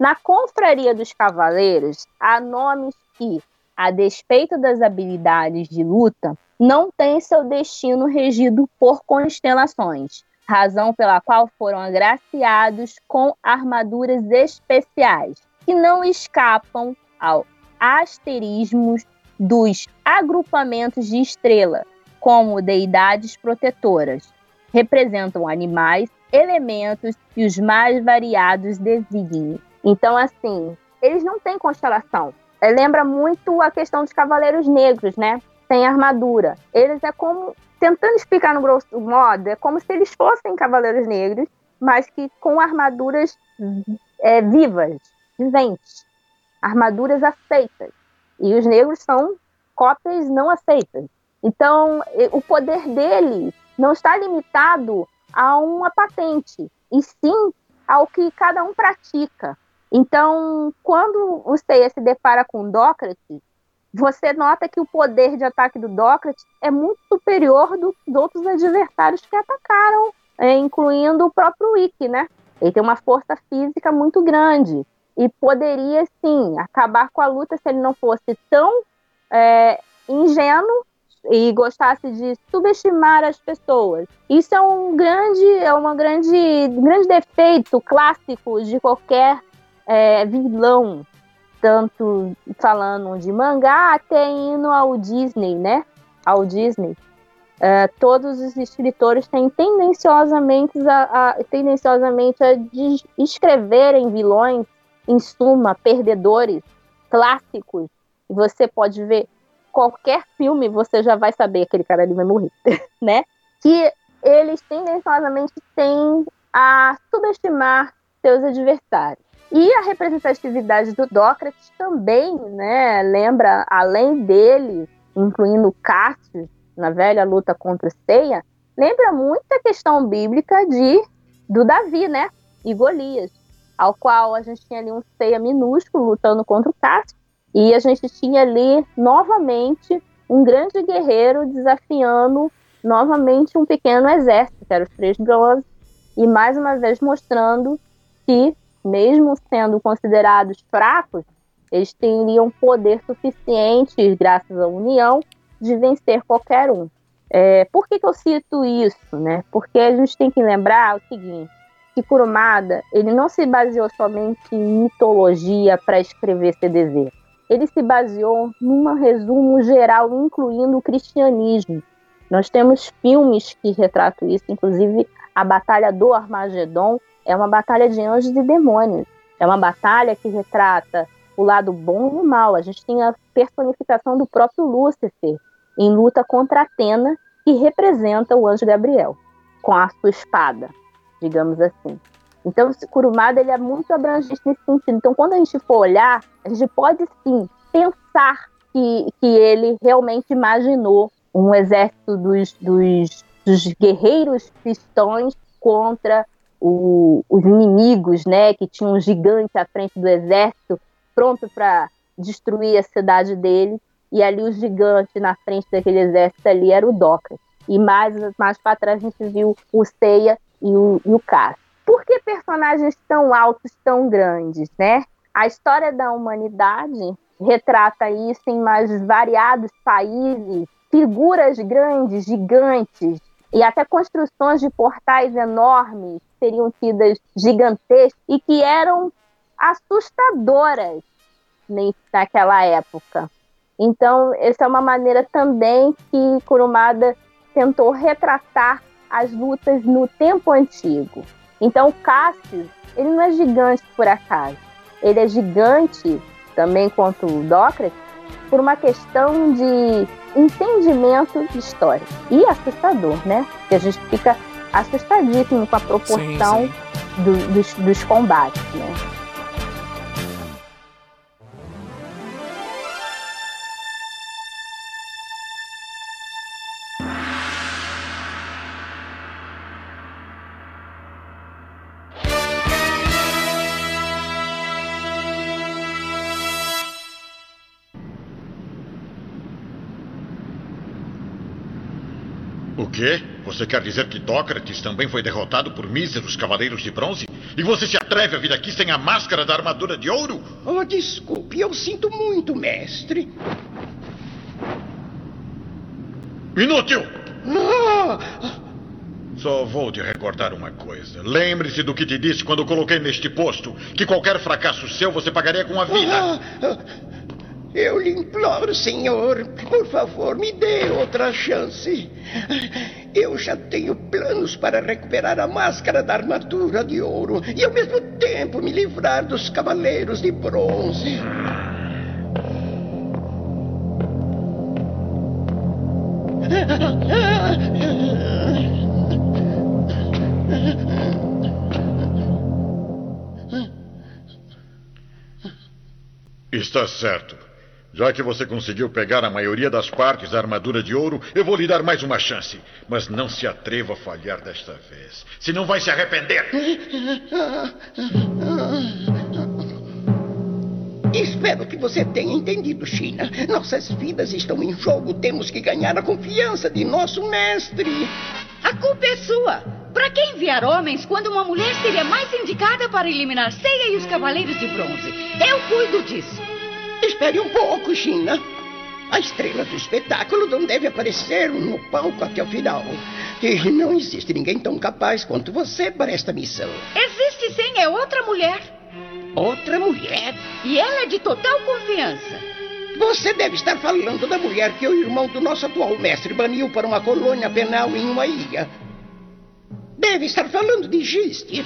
na confraria dos cavaleiros, há nomes que, a despeito das habilidades de luta, não têm seu destino regido por constelações, razão pela qual foram agraciados com armaduras especiais, que não escapam ao asterismos dos agrupamentos de estrela, como deidades protetoras. Representam animais, elementos e os mais variados desígnios. Então, assim, eles não têm constelação. É, lembra muito a questão dos cavaleiros negros, né? Sem armadura. Eles é como, tentando explicar no grosso modo, é como se eles fossem cavaleiros negros, mas que com armaduras é, vivas, viventes. Armaduras aceitas. E os negros são cópias não aceitas. Então, o poder dele não está limitado a uma patente, e sim ao que cada um pratica. Então, quando o Seiya se depara com Dócrates, você nota que o poder de ataque do Dócrates é muito superior do, dos outros adversários que atacaram, é, incluindo o próprio Ikki, né? Ele tem uma força física muito grande e poderia, sim, acabar com a luta se ele não fosse tão é, ingênuo e gostasse de subestimar as pessoas. Isso é um grande, é uma grande, grande defeito clássico de qualquer é, vilão. tanto falando de mangá até indo ao Disney, né? Ao Disney. Uh, todos os escritores têm tendenciosamente a, a, tendenciosamente a escreverem vilões, em suma, perdedores, clássicos. E você pode ver qualquer filme, você já vai saber que aquele cara ali vai morrer, né? Que eles tendenciosamente têm a subestimar seus adversários. E a representatividade do Dócrates também, né, lembra, além dele, incluindo Cássio, na velha luta contra Ceia, lembra muito a questão bíblica de do Davi, né, e Golias, ao qual a gente tinha ali um Ceia minúsculo lutando contra o Cássio, e a gente tinha ali novamente um grande guerreiro desafiando novamente um pequeno exército, que era os três bronzes, e mais uma vez mostrando que, mesmo sendo considerados fracos, eles teriam poder suficiente, graças à união, de vencer qualquer um. É, por que, que eu cito isso? Né? Porque a gente tem que lembrar o seguinte, que Kurumada ele não se baseou somente em mitologia para escrever CDZ. Ele se baseou num resumo geral, incluindo o cristianismo. Nós temos filmes que retratam isso, inclusive a Batalha do Armagedon é uma batalha de anjos e demônios. É uma batalha que retrata o lado bom e o mal. A gente tem a personificação do próprio Lúcifer em luta contra Atena, que representa o anjo Gabriel, com a sua espada, digamos assim. Então, o Kurumada ele é muito abrangente nesse sentido. Então, quando a gente for olhar, a gente pode sim pensar que, que ele realmente imaginou um exército dos, dos, dos guerreiros cristãos contra o, os inimigos, né, que tinha um gigante à frente do exército, pronto para destruir a cidade dele, e ali o gigante na frente daquele exército ali era o Doca. E mais, mais para trás a gente viu o Seiya e o, e o Cássio. Por que personagens tão altos, tão grandes, né? A história da humanidade retrata isso em mais variados países, figuras grandes, gigantes, e até construções de portais enormes seriam tidas gigantescas e que eram assustadoras naquela época. Então, essa é uma maneira também que Kurumada tentou retratar as lutas no tempo antigo. Então, Cassius, ele não é gigante por acaso. Ele é gigante, também quanto Dócrates, por uma questão de entendimento de história. E assustador, né? Que a gente fica assustadíssimo com a proporção sim, sim. Do, dos, dos combates, né? quê? Você quer dizer que Dócrates também foi derrotado por míseros cavaleiros de bronze? E você se atreve a vir aqui sem a máscara da armadura de ouro? Oh, desculpe, eu sinto muito, mestre. Inútil! Ah! Só vou te recordar uma coisa. Lembre-se do que te disse quando coloquei neste posto: que qualquer fracasso seu você pagaria com a vida. Ah, ah, eu lhe imploro, senhor, por favor, me dê outra chance. Eu já tenho planos para recuperar a máscara da armadura de ouro e, ao mesmo tempo, me livrar dos cavaleiros de bronze. Está certo. Já que você conseguiu pegar a maioria das partes da armadura de ouro, eu vou lhe dar mais uma chance. Mas não se atreva a falhar desta vez. Senão vai se arrepender. Espero que você tenha entendido, China. Nossas vidas estão em jogo. Temos que ganhar a confiança de nosso mestre. A culpa é sua. Para que enviar homens quando uma mulher seria mais indicada para eliminar Ceia e os Cavaleiros de Bronze? Eu cuido disso. Espere um pouco, China. A estrela do espetáculo não deve aparecer no palco até o final. E não existe ninguém tão capaz quanto você para esta missão. Existe sim, é outra mulher. Outra mulher? E ela é de total confiança. Você deve estar falando da mulher que o irmão do nosso atual mestre baniu para uma colônia penal em uma ilha. Deve estar falando de Giste.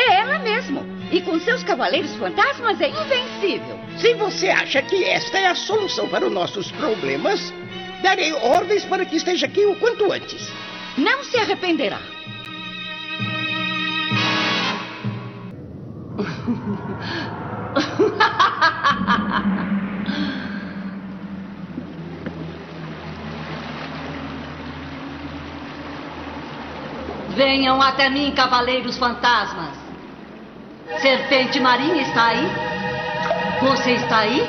É ela mesmo. E com seus cavaleiros fantasmas é invencível. Se você acha que esta é a solução para os nossos problemas, darei ordens para que esteja aqui o quanto antes. Não se arrependerá. Venham até mim, cavaleiros fantasmas. Serpente marinha está aí? Você está aí?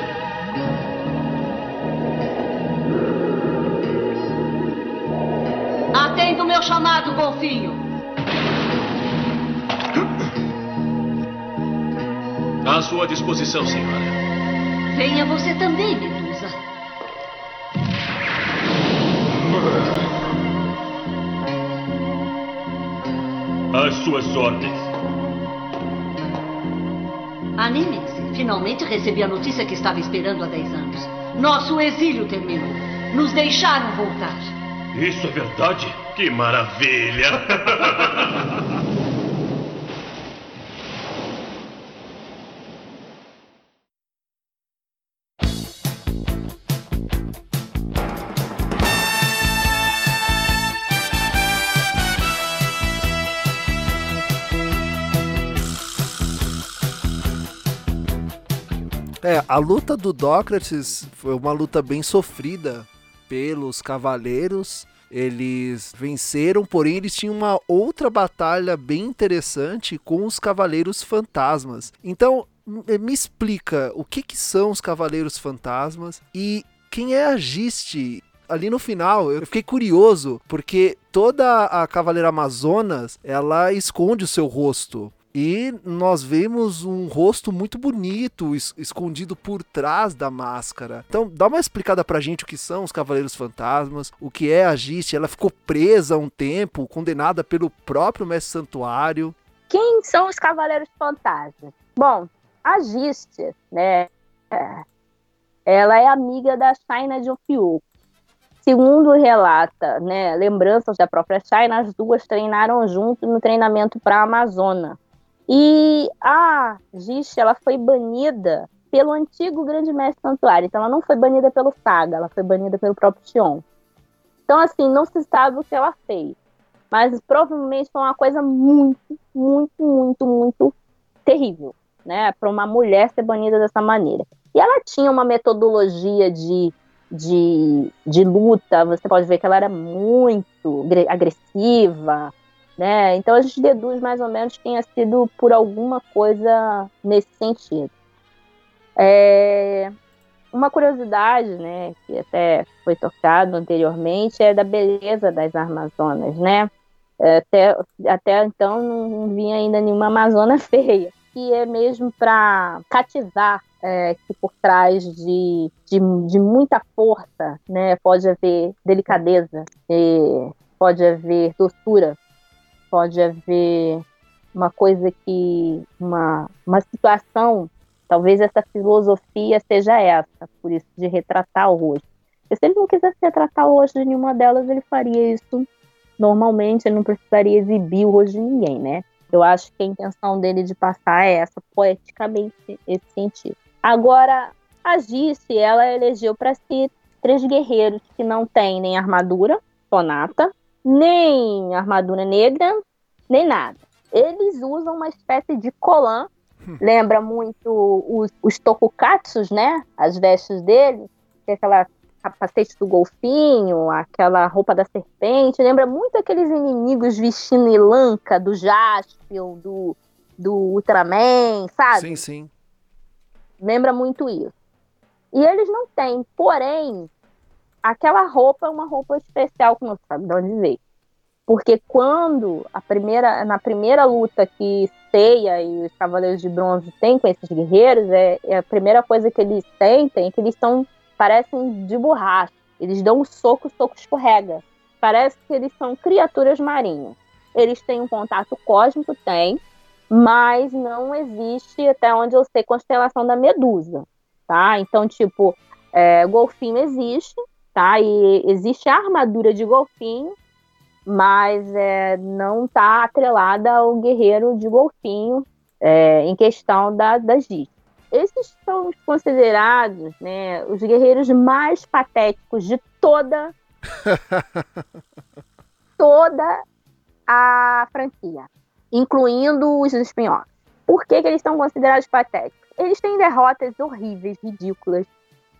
Atenda o meu chamado, golfinho. À sua disposição, senhora. Venha você também, Medusa. Às suas ordens. Finalmente recebi a notícia que estava esperando há 10 anos. Nosso exílio terminou. Nos deixaram voltar. Isso é verdade? Que maravilha! É, a luta do Dócrates foi uma luta bem sofrida pelos cavaleiros. Eles venceram, porém eles tinham uma outra batalha bem interessante com os cavaleiros fantasmas. Então, me explica o que, que são os cavaleiros fantasmas e quem é a Giste ali no final, eu fiquei curioso, porque toda a Cavaleira Amazonas, ela esconde o seu rosto. E nós vemos um rosto muito bonito es escondido por trás da máscara. Então, dá uma explicada pra gente o que são os Cavaleiros Fantasmas, o que é a Giste. Ela ficou presa um tempo, condenada pelo próprio Mestre Santuário. Quem são os Cavaleiros Fantasmas? Bom, a Giste, né? Ela é amiga da Shaina de Ofiuco. Segundo relata, né, lembranças da própria Shaina, as duas treinaram junto no treinamento para a Amazônia. E a Gish, ela foi banida pelo antigo grande mestre santuário. Então ela não foi banida pelo Saga, ela foi banida pelo próprio Tion. Então, assim, não se sabe o que ela fez. Mas provavelmente foi uma coisa muito, muito, muito, muito terrível, né? Para uma mulher ser banida dessa maneira. E ela tinha uma metodologia de, de, de luta, você pode ver que ela era muito agressiva, né? Então a gente deduz mais ou menos que tenha sido por alguma coisa nesse sentido. É... Uma curiosidade, né, que até foi tocado anteriormente, é da beleza das Amazonas, né? Até, até então não vinha ainda nenhuma Amazona feia, que é mesmo para cativar é, que por trás de, de, de, muita força, né, pode haver delicadeza, pode haver doçura, pode haver uma coisa que uma, uma situação, talvez essa filosofia seja essa, por isso de retratar o rosto. E se ele não quisesse retratar o rosto de nenhuma delas, ele faria isso normalmente, ele não precisaria exibir o rosto de ninguém, né? Eu acho que a intenção dele de passar é essa, poeticamente, esse sentido. Agora, a Gice, ela elegeu para si três guerreiros que não têm nem armadura, sonata, nem armadura negra, nem nada. Eles usam uma espécie de colã, hum. lembra muito os, os tokukatsus, né? As vestes deles, que é aquela capacete do golfinho, aquela roupa da serpente, lembra muito aqueles inimigos vestindo Ilanka, do Jaspion, do, do Ultraman, sabe? Sim, sim. Lembra muito isso. E eles não têm, porém, aquela roupa é uma roupa especial que não sabe de onde veio. Porque quando a primeira, na primeira luta que Seiya e os Cavaleiros de Bronze têm com esses guerreiros, é, é a primeira coisa que eles sentem é que eles são, parecem de borracha. Eles dão um soco, o soco escorrega. Parece que eles são criaturas marinhas. Eles têm um contato cósmico, tem, mas não existe, até onde eu sei, constelação da Medusa, tá? Então, tipo, é, golfinho existe, tá? E existe a armadura de golfinho, mas é, não está atrelada ao guerreiro de golfinho é, em questão da, da Giz. Esses são considerados né, os guerreiros mais patéticos de toda toda a franquia, incluindo os espanhóis. Por que, que eles são considerados patéticos? Eles têm derrotas horríveis, ridículas.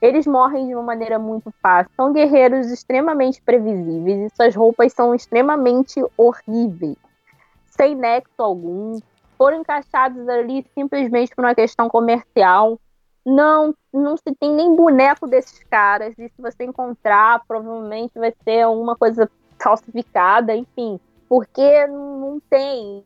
Eles morrem de uma maneira muito fácil. São guerreiros extremamente previsíveis e suas roupas são extremamente horríveis, sem nexo algum. Foram encaixados ali simplesmente por uma questão comercial. Não, não se tem nem boneco desses caras. E se você encontrar, provavelmente vai ser alguma coisa falsificada, enfim. Porque não tem.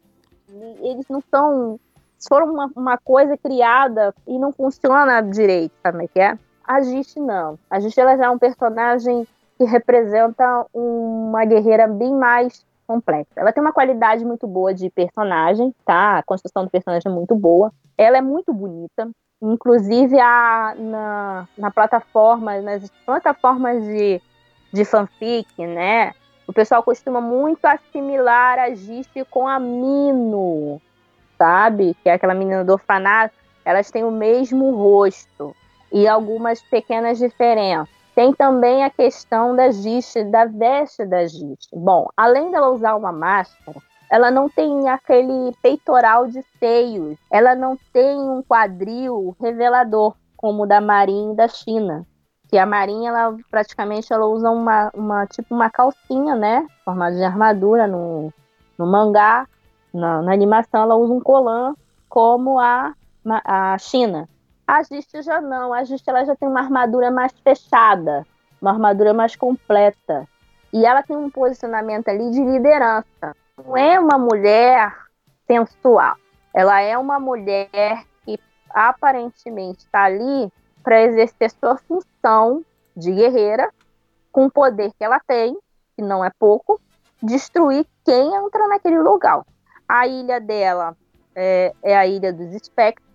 Eles não são. Foram uma, uma coisa criada e não funciona direito, sabe o que é? A Gist não. A Gist ela já é um personagem que representa uma guerreira bem mais complexa. Ela tem uma qualidade muito boa de personagem, tá? A construção do personagem é muito boa. Ela é muito bonita. Inclusive a, na, na plataforma, nas plataformas de, de fanfic, né? O pessoal costuma muito assimilar a Gist com a Mino, sabe? Que é aquela menina do orfanato. Elas têm o mesmo rosto e algumas pequenas diferenças. Tem também a questão da Gist, da veste da Gist. Bom, além dela usar uma máscara, ela não tem aquele peitoral de seios, ela não tem um quadril revelador como o da Marinha da China. Que a Marinha, ela praticamente ela usa uma, uma tipo uma calcinha, né, formada de armadura no, no mangá, na, na animação ela usa um colã como a, a China. A Gist já não. A Gist ela já tem uma armadura mais fechada, uma armadura mais completa. E ela tem um posicionamento ali de liderança. Não é uma mulher sensual. Ela é uma mulher que aparentemente está ali para exercer sua função de guerreira, com o poder que ela tem, que não é pouco, destruir quem entra naquele lugar. A ilha dela é, é a ilha dos espectros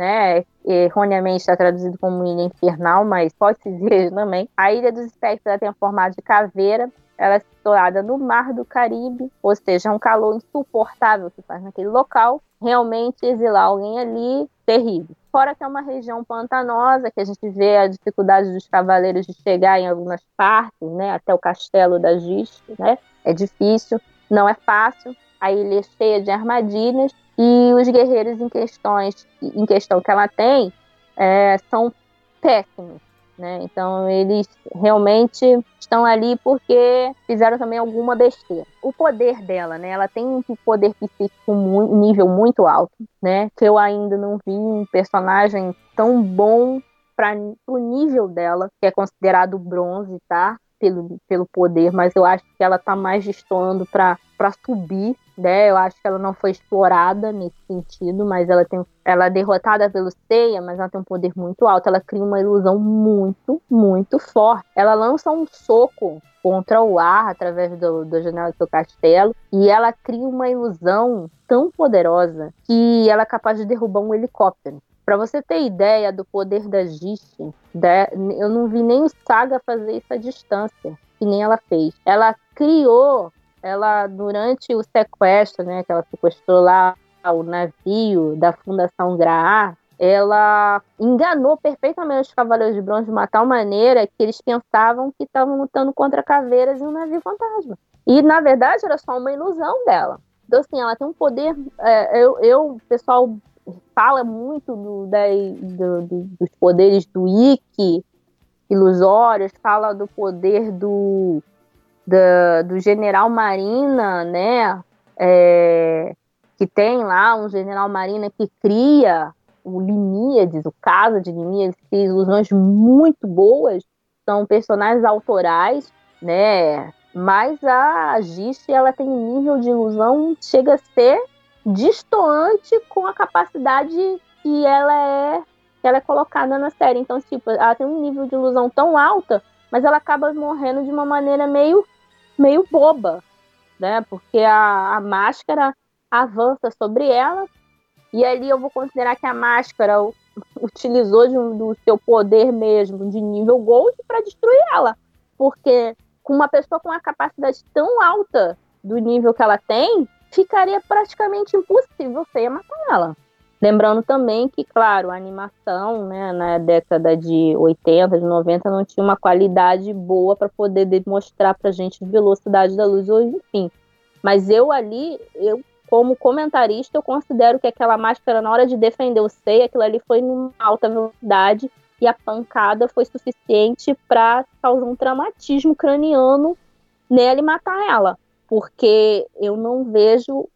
né? Erroneamente está traduzido como Ilha Infernal, mas pode se dizer também. A Ilha dos Espectros tem o formato de caveira, ela é situada no Mar do Caribe, ou seja, é um calor insuportável que faz naquele local. Realmente exilar alguém ali, terrível. Fora que é uma região pantanosa, que a gente vê a dificuldade dos cavaleiros de chegar em algumas partes, né, até o castelo da Gist, né? É difícil, não é fácil. A ilha é cheia de armadilhas e os guerreiros em questões em questão que ela tem é, são péssimos. Né? Então eles realmente estão ali porque fizeram também alguma besteira. O poder dela, né? Ela tem um poder psíquico um nível muito alto, né? Que eu ainda não vi um personagem tão bom para o nível dela, que é considerado bronze, tá? Pelo, pelo poder, mas eu acho que ela tá mais destoando para subir né? Eu acho que ela não foi explorada nesse sentido, mas ela tem, ela é derrotada pelo Seiya, mas ela tem um poder muito alto. Ela cria uma ilusão muito, muito forte. Ela lança um soco contra o ar através do, do janela do seu castelo e ela cria uma ilusão tão poderosa que ela é capaz de derrubar um helicóptero. Para você ter ideia do poder da Gist, né, eu não vi nem o Saga fazer à distância, que nem ela fez. Ela criou ela durante o sequestro, né, que ela sequestrou lá o navio da Fundação Graar, ela enganou perfeitamente os Cavaleiros de Bronze de uma tal maneira que eles pensavam que estavam lutando contra caveiras e um navio fantasma. E, na verdade, era só uma ilusão dela. Então, assim, ela tem um poder. É, eu, eu, o pessoal fala muito do, da, do, do, dos poderes do Ikki ilusórios, fala do poder do da, do general Marina, né? É, que tem lá um general Marina que cria o Limíades, o Casa de Limíades, que tem ilusões muito boas, são personagens autorais, né? Mas a Gist, ela tem um nível de ilusão chega a ser distoante com a capacidade que ela é que ela é colocada na série. Então, tipo, ela tem um nível de ilusão tão alta, mas ela acaba morrendo de uma maneira meio meio boba, né? Porque a, a máscara avança sobre ela E ali eu vou considerar que a máscara utilizou de, do seu poder mesmo, de nível Gold, para destruir ela. Porque com uma pessoa com uma capacidade tão alta do nível que ela tem, ficaria praticamente impossível você matar ela. Lembrando também que, claro, a animação, né, na década de 80, de 90, não tinha uma qualidade boa para poder demonstrar para a gente velocidade da luz, enfim. Mas eu ali, eu como comentarista, eu considero que aquela máscara, na hora de defender o Sei, aquilo ali foi numa alta velocidade e a pancada foi suficiente para causar um traumatismo craniano nela e matar ela. Porque eu não vejo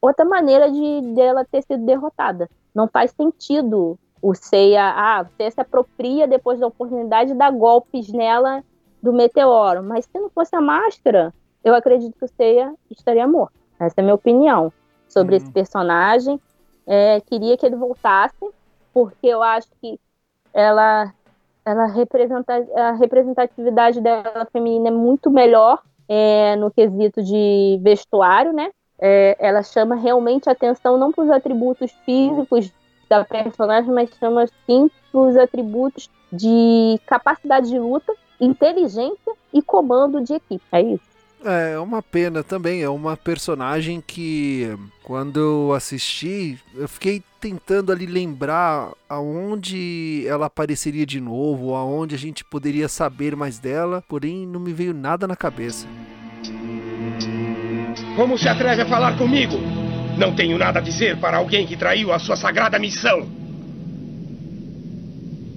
outra maneira de dela ter sido derrotada. Não faz sentido o Seiya, ah, você se apropria depois da oportunidade de dar golpes nela do meteoro. Mas se não fosse a máscara, eu acredito que o Seiya estaria morto. Essa é a minha opinião sobre uhum. esse personagem. É, queria que ele voltasse, porque eu acho que ela, ela representa, a representatividade dela feminina é muito melhor é, no quesito de vestuário, né? É, ela chama realmente atenção não para os atributos físicos da personagem, mas chama sim para os atributos de capacidade de luta, inteligência e comando de equipe. É isso. É, é uma pena também, é uma personagem que quando eu assisti, eu fiquei tentando ali lembrar aonde ela apareceria de novo, aonde a gente poderia saber mais dela, porém não me veio nada na cabeça. Como se atreve a falar comigo? Não tenho nada a dizer para alguém que traiu a sua sagrada missão.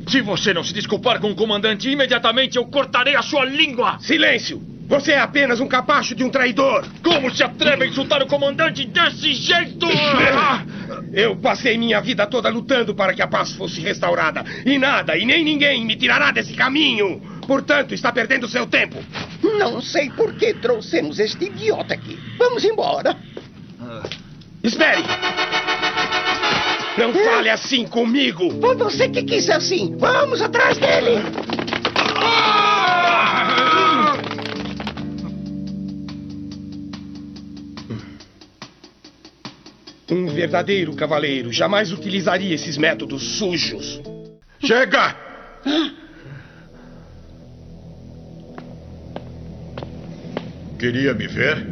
Se você não se desculpar com o comandante, imediatamente eu cortarei a sua língua! Silêncio! Você é apenas um capacho de um traidor! Como se atreve a insultar o comandante desse jeito? Eu passei minha vida toda lutando para que a paz fosse restaurada. E nada, e nem ninguém me tirará desse caminho! Portanto, está perdendo seu tempo. Não sei por que trouxemos este idiota aqui. Vamos embora. Ah. Espere! Não fale assim comigo! Foi você que quis assim. Vamos atrás dele! Um verdadeiro cavaleiro jamais utilizaria esses métodos sujos. Chega! Queria me ver?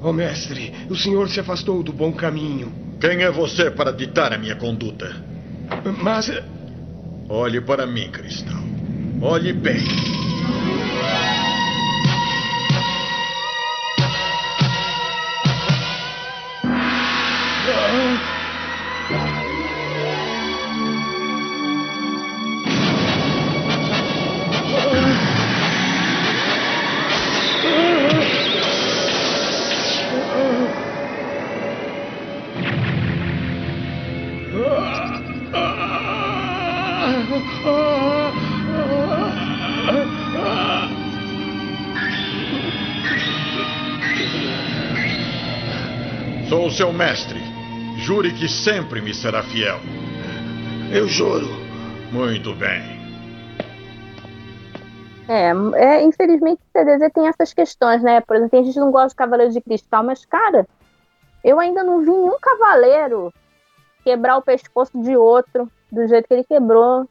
Oh, mestre, o senhor se afastou do bom caminho. Quem é você para ditar a minha conduta? Mas. Olhe para mim, Cristal. Olhe bem. Seu mestre. Jure que sempre me será fiel. Eu juro. Muito bem. É, é, infelizmente o CDZ tem essas questões, né? Por exemplo, a gente não gosta de Cavaleiro de Cristal, mas, cara, eu ainda não vi nenhum cavaleiro quebrar o pescoço de outro do jeito que ele quebrou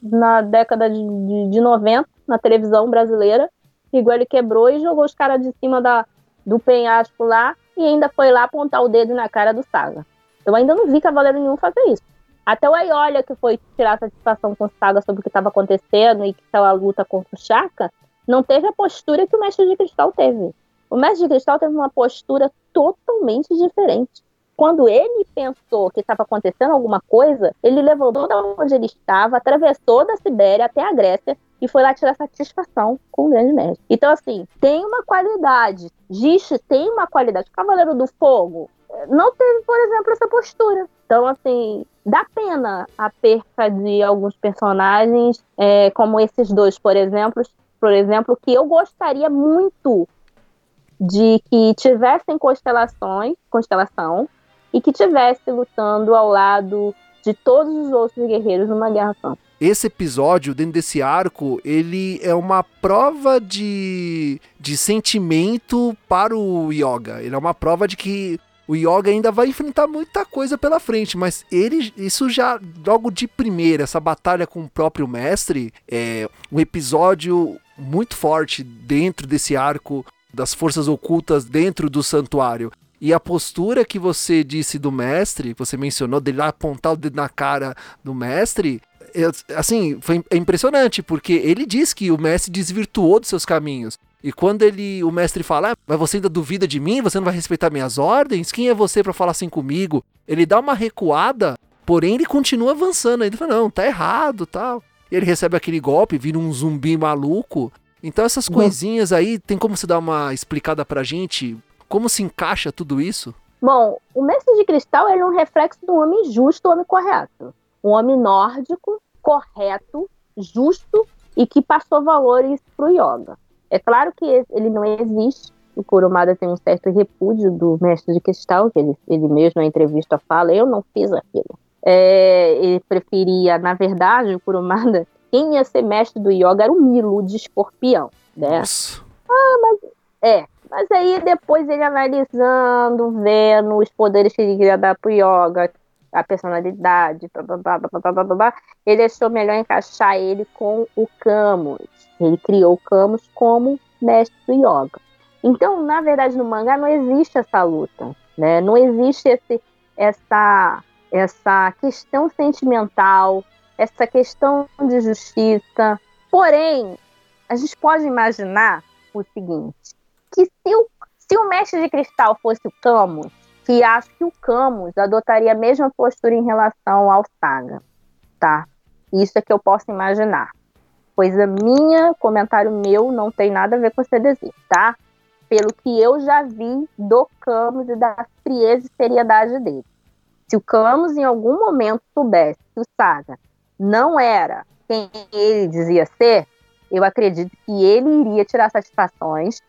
na década de, de, de 90, na televisão brasileira, igual ele quebrou e jogou os caras de cima da, do penhasco lá e ainda foi lá apontar o dedo na cara do Saga. Eu ainda não vi cavaleiro nenhum fazer isso. Até o Aiolia, que foi tirar satisfação com o Saga sobre o que estava acontecendo e que estava a luta contra o Chaka, não teve a postura que o Mestre de Cristal teve. O Mestre de Cristal teve uma postura totalmente diferente. Quando ele pensou que estava acontecendo alguma coisa, ele levantou da onde ele estava, atravessou da Sibéria até a Grécia e foi lá tirar satisfação com o grande mestre. Então, assim, tem uma qualidade. Gish tem uma qualidade. Cavaleiro do Fogo não teve, por exemplo, essa postura. Então, assim, dá pena a perca de alguns personagens, é, como esses dois, por exemplo, por exemplo, que eu gostaria muito de que tivessem constelações, constelação, e que tivesse lutando ao lado de todos os outros guerreiros numa guerra santa esse episódio, dentro desse arco, ele é uma prova de, de sentimento para o Yoga. Ele é uma prova de que O Yoga ainda vai enfrentar muita coisa pela frente, mas ele, isso já logo de primeira, essa batalha com o próprio mestre, é um episódio muito forte dentro desse arco das forças ocultas dentro do santuário. E a postura que você disse do mestre, você mencionou dele lá apontar o dedo na cara do mestre, é, assim, foi é impressionante, porque ele diz que o mestre desvirtuou dos seus caminhos. E quando ele, o mestre fala, ah, mas você ainda duvida de mim? Você não vai respeitar minhas ordens? Quem é você para falar assim comigo? Ele dá uma recuada, porém ele continua avançando. Ele fala, não, tá errado, tal. E ele recebe aquele golpe, vira um zumbi maluco. Então essas uhum. coisinhas aí, tem como você dar uma explicada pra gente? Como se encaixa tudo isso? Bom, o mestre de cristal é um reflexo do homem justo, do homem correto. Um homem nórdico, correto, justo e que passou valores pro yoga. É claro que ele não existe. O Kurumada tem um certo repúdio do mestre de cristal, que ele, ele mesmo na entrevista fala, eu não fiz aquilo. É, ele preferia, na verdade, o Kurumada, quem ia ser mestre do yoga era o Milo de escorpião, né? Nossa. Ah, mas é, mas aí depois ele analisando, vendo os poderes que ele queria dar pro yoga, a personalidade, blá, blá, blá, ele achou melhor encaixar ele com o Camus. Ele criou o Camus como mestre do yoga. Então, na verdade, no mangá não existe essa luta, né? Não existe esse, essa, essa questão sentimental, essa questão de justiça. Porém, a gente pode imaginar o seguinte: que se o, se o mestre de cristal fosse o Camus, que acho que o Camus adotaria a mesma postura em relação ao Saga, tá? Isso é que eu posso imaginar. Coisa minha, comentário meu, não tem nada a ver com o CDZ, tá? Pelo que eu já vi do Camus e da frieza e seriedade dele. Se o Camus em algum momento soubesse que o Saga não era quem ele dizia ser, eu acredito que ele iria tirar satisfações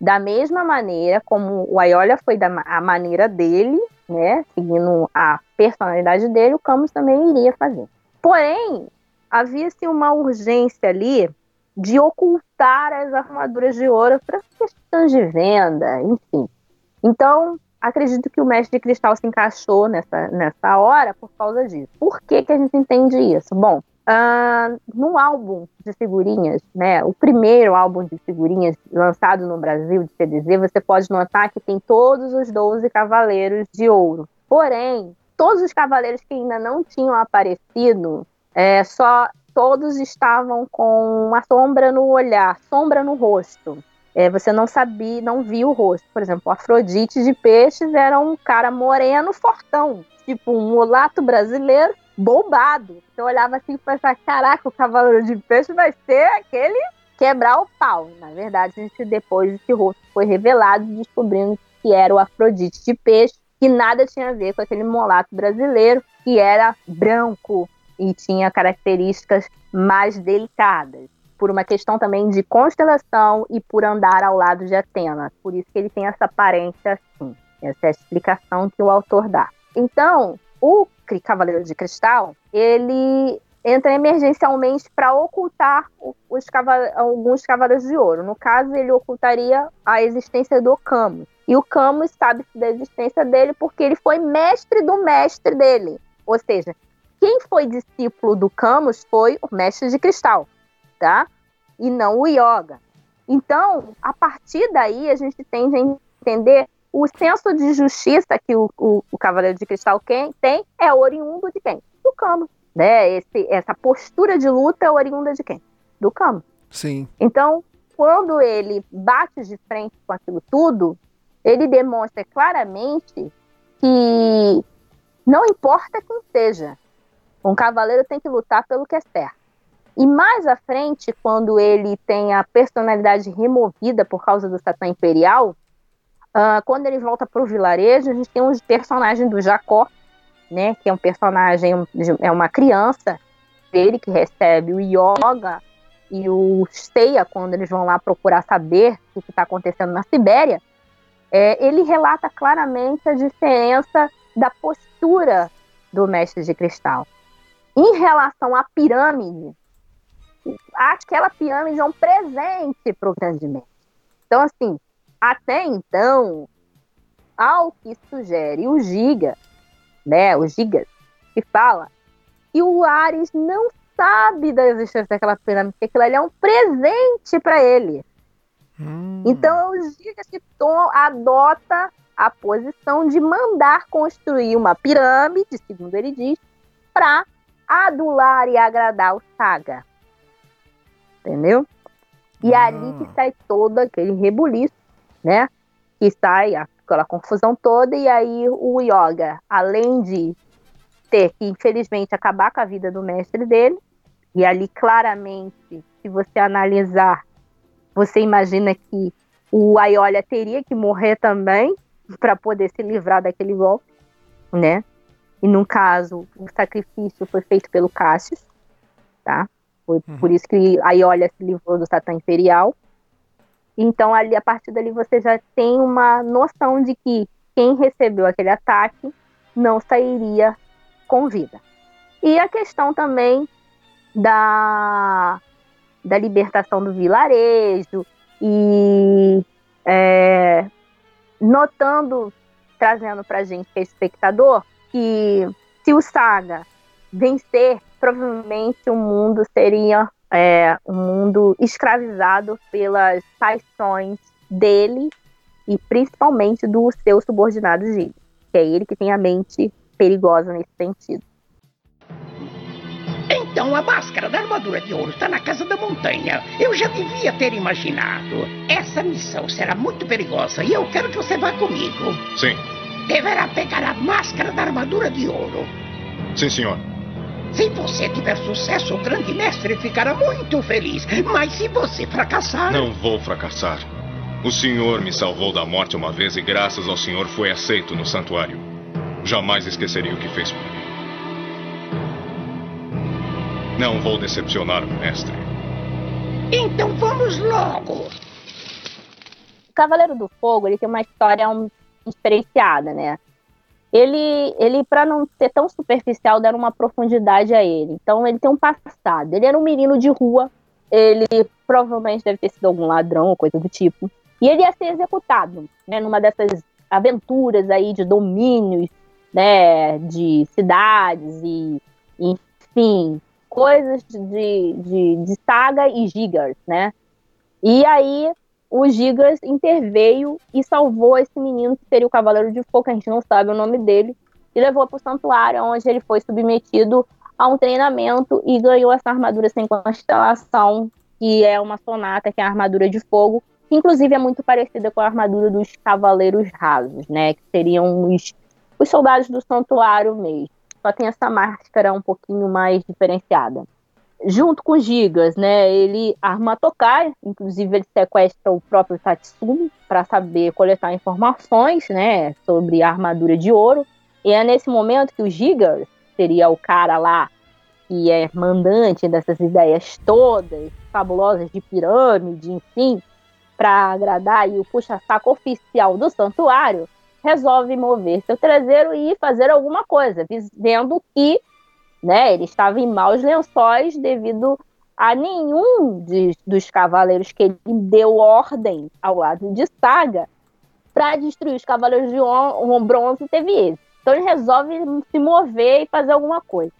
da mesma maneira como o Aiolia foi da a maneira dele, né, seguindo a personalidade dele, o Camus também iria fazer. Porém, havia-se uma urgência ali de ocultar as armaduras de ouro para questões de venda, enfim. Então, acredito que o mestre de cristal se encaixou nessa, nessa hora por causa disso. Por que, que a gente entende isso? Bom, Uh, no álbum de figurinhas, né, o primeiro álbum de figurinhas lançado no Brasil de CDZ, você pode notar que tem todos os 12 cavaleiros de ouro. Porém, todos os cavaleiros que ainda não tinham aparecido, é, só todos estavam com uma sombra no olhar, sombra no rosto. É, você não sabia, não via o rosto. Por exemplo, Afrodite de Peixes era um cara moreno, fortão, tipo um mulato brasileiro bombado. Você olhava assim e pensava, caraca, o Cavaleiro de Peixe vai ser aquele quebrar o pau. Na verdade, a gente, depois esse rosto foi revelado, descobrindo que era o Afrodite de Peixe, que nada tinha a ver com aquele molato brasileiro, que era branco e tinha características mais delicadas. Por uma questão também de constelação e por andar ao lado de Atena. Por isso que ele tem essa aparência assim. Essa é a explicação que o autor dá. Então, o Cavaleiro de Cristal, ele entra emergencialmente para ocultar os alguns Cavaleiros de Ouro. No caso, ele ocultaria a existência do Camus. E o Camus sabe da existência dele porque ele foi mestre do mestre dele. Ou seja, quem foi discípulo do Camus foi o mestre de cristal, tá? E não o Yoga. Então, a partir daí, a gente tende a entender o senso de justiça que o, o, o Cavaleiro de Cristal tem é oriundo de quem? Do Camus. Né? Esse, essa postura de luta é oriunda de quem? Do Camus. Sim. Então, quando ele bate de frente com aquilo tudo, ele demonstra claramente que não importa quem seja, um cavaleiro tem que lutar pelo que é certo. E mais à frente, quando ele tem a personalidade removida por causa do Satã Imperial, Uh, quando ele volta para o vilarejo, a gente tem um personagem do Jacó, né, que é um personagem, é uma criança dele que recebe o yoga e o Steia, quando eles vão lá procurar saber o que está acontecendo na Sibéria, é, ele relata claramente a diferença da postura do mestre de cristal. Em relação à pirâmide, aquela pirâmide é um presente para o grande mestre. Então, assim, até então, Ao que sugere o Giga, né, o Gigas, que fala que o Ares não sabe da existência daquela pirâmide, que aquilo ali é um presente para ele. Hum. Então o Gigas que adota a posição de mandar construir uma pirâmide, segundo ele diz, para adular e agradar o Saga. Entendeu? E é ali que hum. sai todo aquele rebuliço, né? Que sai aquela confusão toda, e aí o Yoga, além de ter que, infelizmente, acabar com a vida do mestre dele, e ali claramente, se você analisar, você imagina que o Aiolia teria que morrer também para poder se livrar daquele golpe, né? E no caso, o sacrifício foi feito pelo Cassius, tá? Foi uhum. por isso que a Iolia se livrou do Satã Imperial. Então, ali, a partir dali, você já tem uma noção de que quem recebeu aquele ataque não sairia com vida. E a questão também da, da libertação do vilarejo e é, notando, trazendo para a gente que é espectador, que se o Saga vencer, provavelmente o mundo seria é, um mundo escravizado pelas paixões dele e principalmente do seu subordinado Gilles, que é ele que tem a mente perigosa nesse sentido. Então a máscara da armadura de ouro está na casa da montanha. Eu já devia ter imaginado. Essa missão será muito perigosa e eu quero que você vá comigo. Sim. Deverá pegar a máscara da armadura de ouro. Sim, senhor. Se você tiver sucesso, o grande mestre ficará muito feliz. Mas se você fracassar. Não vou fracassar. O senhor me salvou da morte uma vez e, graças ao senhor, foi aceito no santuário. Jamais esquecerei o que fez por mim. Não vou decepcionar o mestre. Então vamos logo. O Cavaleiro do Fogo ele tem uma história um, diferenciada, né? Ele, ele para não ser tão superficial, deram uma profundidade a ele. Então, ele tem um passado. Ele era um menino de rua, ele provavelmente deve ter sido algum ladrão ou coisa do tipo. E ele ia ser executado, né, numa dessas aventuras aí de domínios, né, de cidades e, enfim, coisas de, de, de saga e gigas, né? E aí o Gigas interveio e salvou esse menino que seria o Cavaleiro de Fogo, que a gente não sabe o nome dele, e levou para o santuário, onde ele foi submetido a um treinamento e ganhou essa armadura sem constelação, que é uma sonata, que é a armadura de fogo, que inclusive é muito parecida com a armadura dos Cavaleiros Rasos, né? Que seriam os, os soldados do santuário mesmo. Só tem essa máscara um pouquinho mais diferenciada junto com Gigas, né? Ele arma Tokai, inclusive ele sequestra o próprio Tatsumi para saber coletar informações, né, sobre a armadura de ouro. E é nesse momento que o Gigas seria o cara lá que é mandante dessas ideias todas fabulosas de pirâmide, enfim, para agradar e o puxa-saco oficial do santuário, resolve mover seu traseiro e fazer alguma coisa, vendo que né? Ele estava em maus lençóis devido a nenhum de, dos cavaleiros que ele deu ordem ao lado de Saga para destruir os cavaleiros de on, bronze teve esse. Então ele resolve se mover e fazer alguma coisa.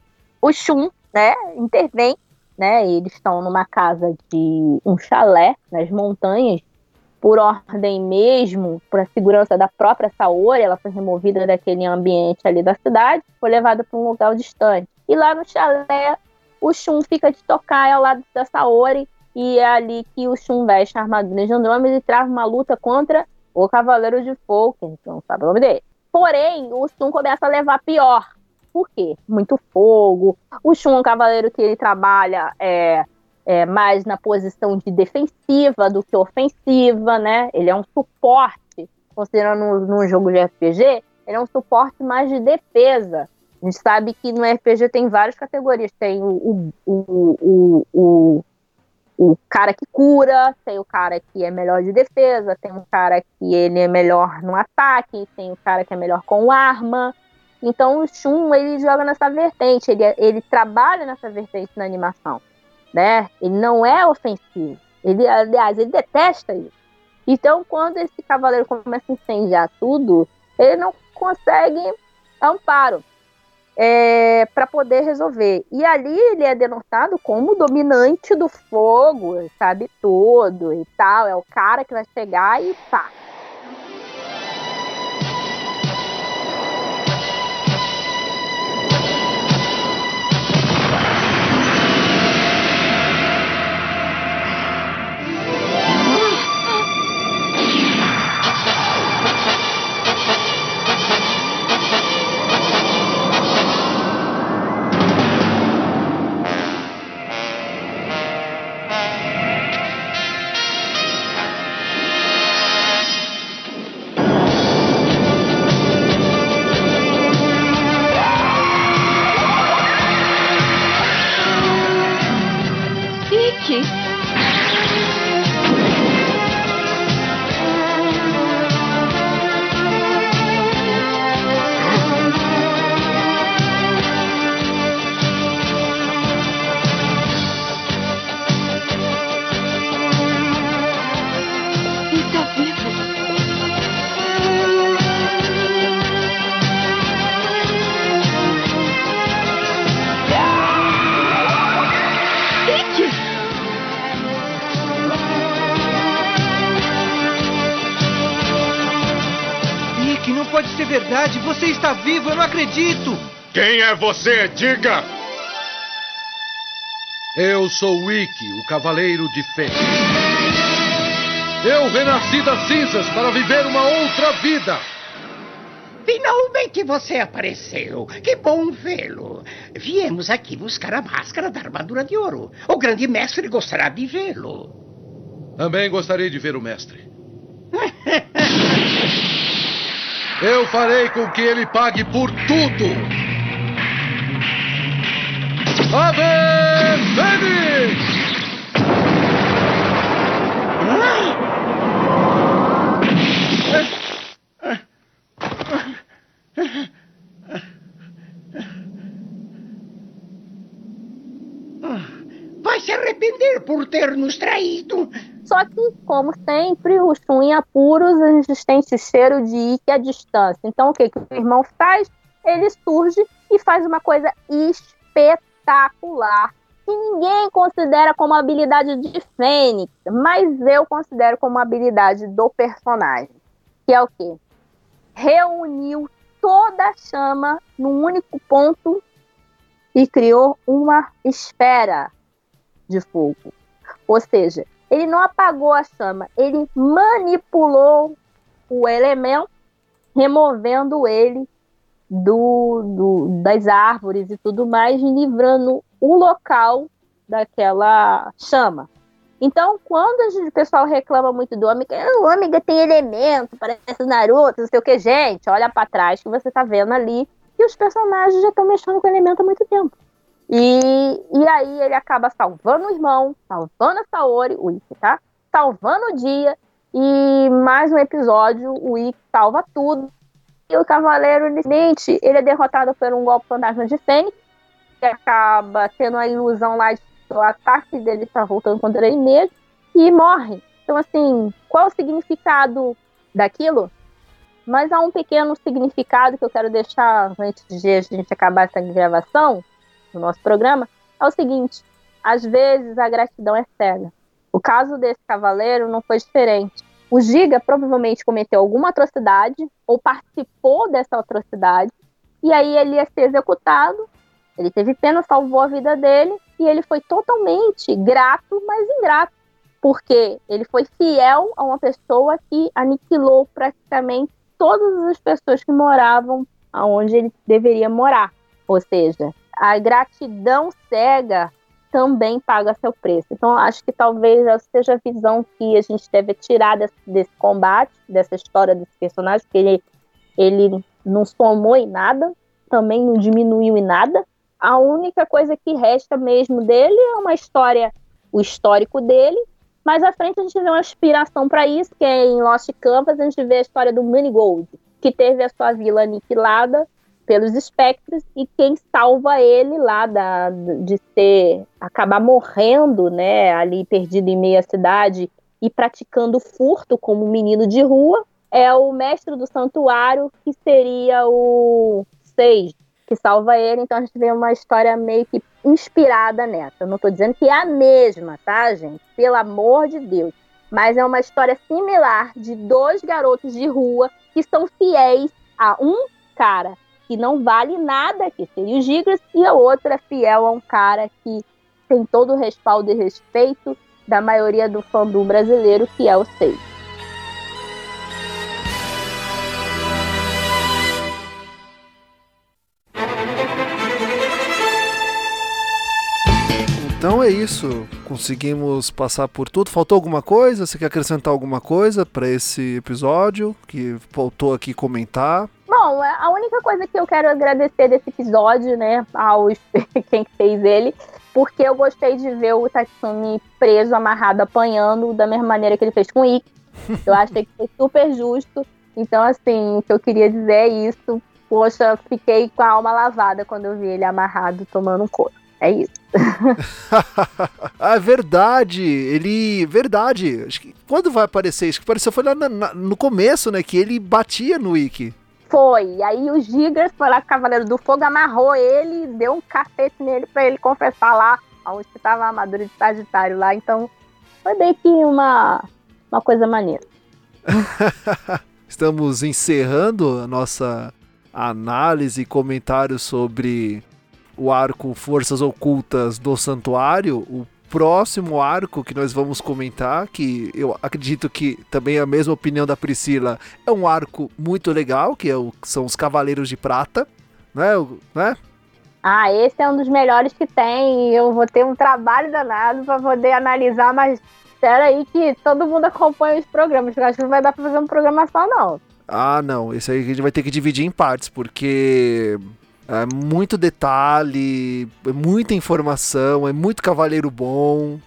O Shun, né, intervém, né? Eles estão numa casa de um chalé nas montanhas por ordem mesmo, por a segurança da própria Saori, ela foi removida daquele ambiente ali da cidade, foi levada para um lugar distante. E lá no chalé, o Shun fica de tocar ao lado da Saori. E é ali que o Shun veste a armadura de Andrômeda e trava uma luta contra o Cavaleiro de Fogo, que não sabe o nome dele. Porém, o Shun começa a levar pior. Por quê? Muito fogo. O Shun é um cavaleiro que ele trabalha é, é, mais na posição de defensiva do que ofensiva, né? Ele é um suporte, considerando num jogo de RPG, ele é um suporte mais de defesa. A gente sabe que no RPG tem várias categorias. Tem o, o, o, o, o, cara que cura, tem o cara que é melhor de defesa, tem um cara que ele é melhor no ataque, tem o cara que é melhor com arma. Então o Shun ele joga nessa vertente, ele, ele trabalha nessa vertente na animação, né? Ele não é ofensivo. Ele, aliás, ele detesta isso. Então, quando esse cavaleiro começa a incendiar tudo, ele não consegue amparo é, para poder resolver. E ali ele é denotado como dominante do fogo, sabe tudo e tal. É o cara que vai chegar e pá. Quem é você? Diga! Eu sou Wiki, o Cavaleiro de Fênix. Eu renasci das cinzas para viver uma outra vida. Finalmente você apareceu. Que bom vê-lo. Viemos aqui buscar a máscara da armadura de ouro. O grande mestre gostará de vê-lo. Também gostaria de ver o mestre. Eu farei com que ele pague por tudo. Ave Fênix! Vai se arrepender por ter nos traído. Só que, como sempre, o Shun em apuros, a gente sente o cheiro de Ikki à distância. Então, o que, que o irmão faz? Ele surge e faz uma coisa espetacular. Que ninguém considera como habilidade de Fênix, mas eu considero como habilidade do personagem. Que é o quê? Reuniu toda a chama num único ponto e criou uma esfera de fogo. Ou seja, ele não apagou a chama, ele manipulou o elemento, removendo ele do, do, das árvores e tudo mais, livrando o local daquela chama. Então, quando o pessoal reclama muito do Ômega, ah, o Ômega tem elemento, parece Naruto, não sei o que, gente, olha para trás que você tá vendo ali que os personagens já estão mexendo com o elemento há muito tempo. E, e aí ele acaba salvando o irmão, salvando a Saori, o Ikki, tá? Salvando o dia. E mais um episódio, o Ikki salva tudo. E o Cavaleiro Inicialmente, ele é derrotado por um golpe fantasma de Fênix, que acaba tendo a ilusão lá de que o ataque dele está voltando contra ele mesmo, e morre. Então, assim, qual o significado daquilo? Mas há um pequeno significado que eu quero deixar antes de a gente acabar essa gravação, no nosso programa, é o seguinte: às vezes a gratidão é cega. O caso desse cavaleiro não foi diferente. O Giga provavelmente cometeu alguma atrocidade ou participou dessa atrocidade, e aí ele ia ser executado. Ele teve pena, salvou a vida dele, e ele foi totalmente grato, mas ingrato, porque ele foi fiel a uma pessoa que aniquilou praticamente todas as pessoas que moravam aonde ele deveria morar. Ou seja, a gratidão cega também paga seu preço. Então, acho que talvez essa seja a visão que a gente deve tirar desse, desse combate, dessa história desse personagem, que ele, ele não somou em nada, também não diminuiu em nada. A única coisa que resta mesmo dele é uma história, o histórico dele, mais à frente a gente vê uma inspiração para isso, que é em Lost Canvas, a gente vê a história do Gold, que teve a sua vila aniquilada pelos espectros e quem salva ele lá da, de ser acabar morrendo, né, ali perdido em meia cidade e praticando furto como um menino de rua é o mestre do santuário, que seria o Seis, que salva ele. Então a gente vê uma história meio que inspirada nessa. Eu não estou dizendo que é a mesma, tá, gente? Pelo amor de Deus. Mas é uma história similar de dois garotos de rua que são fiéis a um cara que não vale nada, que seria o Gigas, e a outra é fiel a um cara que tem todo o respaldo e respeito da maioria do fandom brasileiro, que é o Seis. Então é isso. Conseguimos passar por tudo. Faltou alguma coisa? Você quer acrescentar alguma coisa para esse episódio que faltou aqui comentar? Bom, é, a única coisa que eu quero agradecer desse episódio, né, aos quem fez ele, porque eu gostei de ver o Tatsumi preso, amarrado, apanhando da mesma maneira que ele fez com o Ikki. Eu achei que foi super justo. Então, assim, o que eu queria dizer é isso. Poxa, fiquei com a alma lavada quando eu vi ele amarrado tomando um couro. É isso. ah, verdade. Ele. Verdade. Acho que, quando vai aparecer isso? Que apareceu foi lá na, na, no começo, né? Que ele batia no Wiki. Foi. Aí o Gigas foi lá Cavaleiro do Fogo, amarrou ele, deu um cacete nele pra ele confessar lá onde que tava a armadura de Sagitário lá. Então, foi bem que uma, uma coisa maneira. Estamos encerrando a nossa análise e comentário sobre o arco Forças Ocultas do Santuário, o próximo arco que nós vamos comentar, que eu acredito que também é a mesma opinião da Priscila, é um arco muito legal, que é o, são os Cavaleiros de Prata, né? né? Ah, esse é um dos melhores que tem. Eu vou ter um trabalho danado para poder analisar, mas espera aí que todo mundo acompanha os programas. Eu acho que não vai dar para fazer um programa só, não. Ah, não. Esse aí a gente vai ter que dividir em partes, porque é muito detalhe, é muita informação, é muito cavaleiro bom.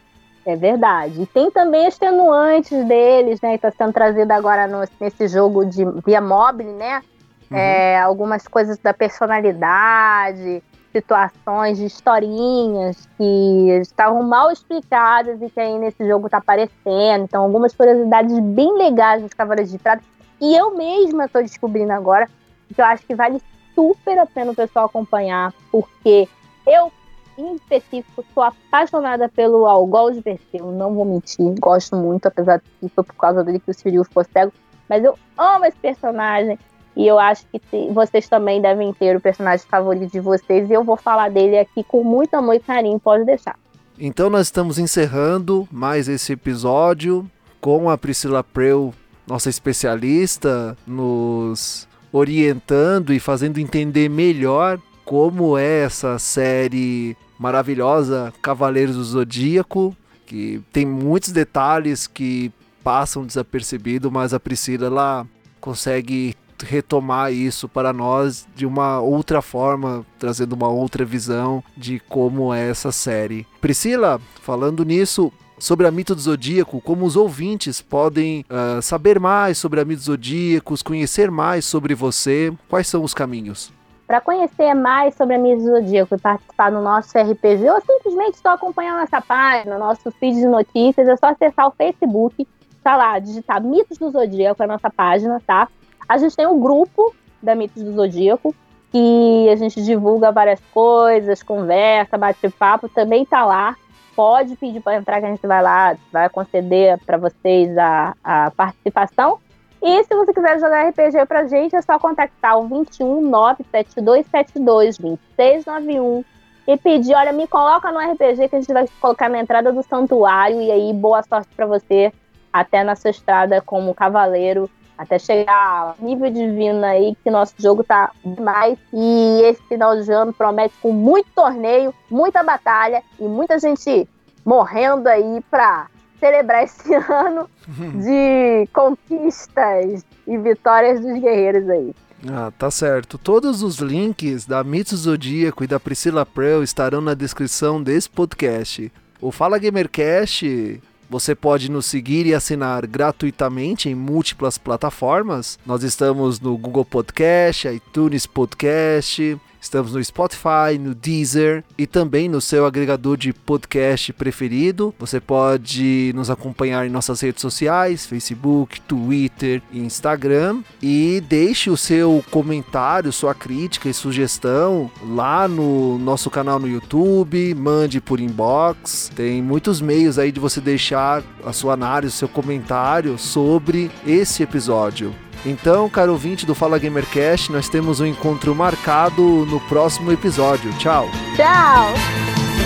É verdade. E tem também as tenuantes deles, né? Que está sendo trazido agora no, nesse jogo de via mobile, né? Uhum. É, algumas coisas da personalidade, situações de historinhas que estavam mal explicadas e que aí nesse jogo está aparecendo. Então, algumas curiosidades bem legais dos Cavaleiros de Prata. E eu mesma estou descobrindo agora, que eu acho que vale super a pena o pessoal acompanhar, porque eu, em específico, sou apaixonada pelo Algol de Perseu, não vou mentir, gosto muito, apesar de que foi por causa dele que o Cyril ficou cego, mas eu amo esse personagem e eu acho que vocês também devem ter o personagem favorito de vocês e eu vou falar dele aqui com muito amor e carinho, pode deixar. Então nós estamos encerrando mais esse episódio com a Priscila Preu, nossa especialista nos orientando e fazendo entender melhor como é essa série maravilhosa Cavaleiros do Zodíaco, que tem muitos detalhes que passam desapercebido, mas a Priscila consegue retomar isso para nós de uma outra forma, trazendo uma outra visão de como é essa série. Priscila, falando nisso, sobre a mito do zodíaco, como os ouvintes podem uh, saber mais sobre a mito dos zodíacos, conhecer mais sobre você, quais são os caminhos? Para conhecer mais sobre a mito do zodíaco e participar do nosso RPG, ou simplesmente só acompanhar nossa página, nosso feed de notícias, é só acessar o Facebook, tá lá, digitar Mitos do Zodíaco, é a nossa página, tá? A gente tem um grupo da Mitos do Zodíaco, que a gente divulga várias coisas, conversa, bate papo, também tá lá pode pedir para entrar, que a gente vai lá, vai conceder para vocês a, a participação. E se você quiser jogar RPG pra gente, é só contactar o 21 97272 2691 e pedir, olha, me coloca no RPG que a gente vai colocar na entrada do santuário e aí boa sorte para você até na sua estrada como cavaleiro, até chegar ao nível divino aí que nosso jogo tá demais e esse final de ano promete com muito torneio, muita batalha e muita gente morrendo aí para celebrar esse ano de conquistas e vitórias dos guerreiros aí. Ah, tá certo. Todos os links da Mitos Zodíaco e da Priscila Prel estarão na descrição desse podcast. O Fala Gamercast você pode nos seguir e assinar gratuitamente em múltiplas plataformas. Nós estamos no Google Podcast, iTunes Podcast, Estamos no Spotify, no Deezer e também no seu agregador de podcast preferido. Você pode nos acompanhar em nossas redes sociais, Facebook, Twitter e Instagram. E deixe o seu comentário, sua crítica e sugestão lá no nosso canal no YouTube, mande por inbox. Tem muitos meios aí de você deixar a sua análise, o seu comentário sobre esse episódio. Então, caro ouvinte do Fala Gamercast, nós temos um encontro marcado no próximo episódio. Tchau! Tchau!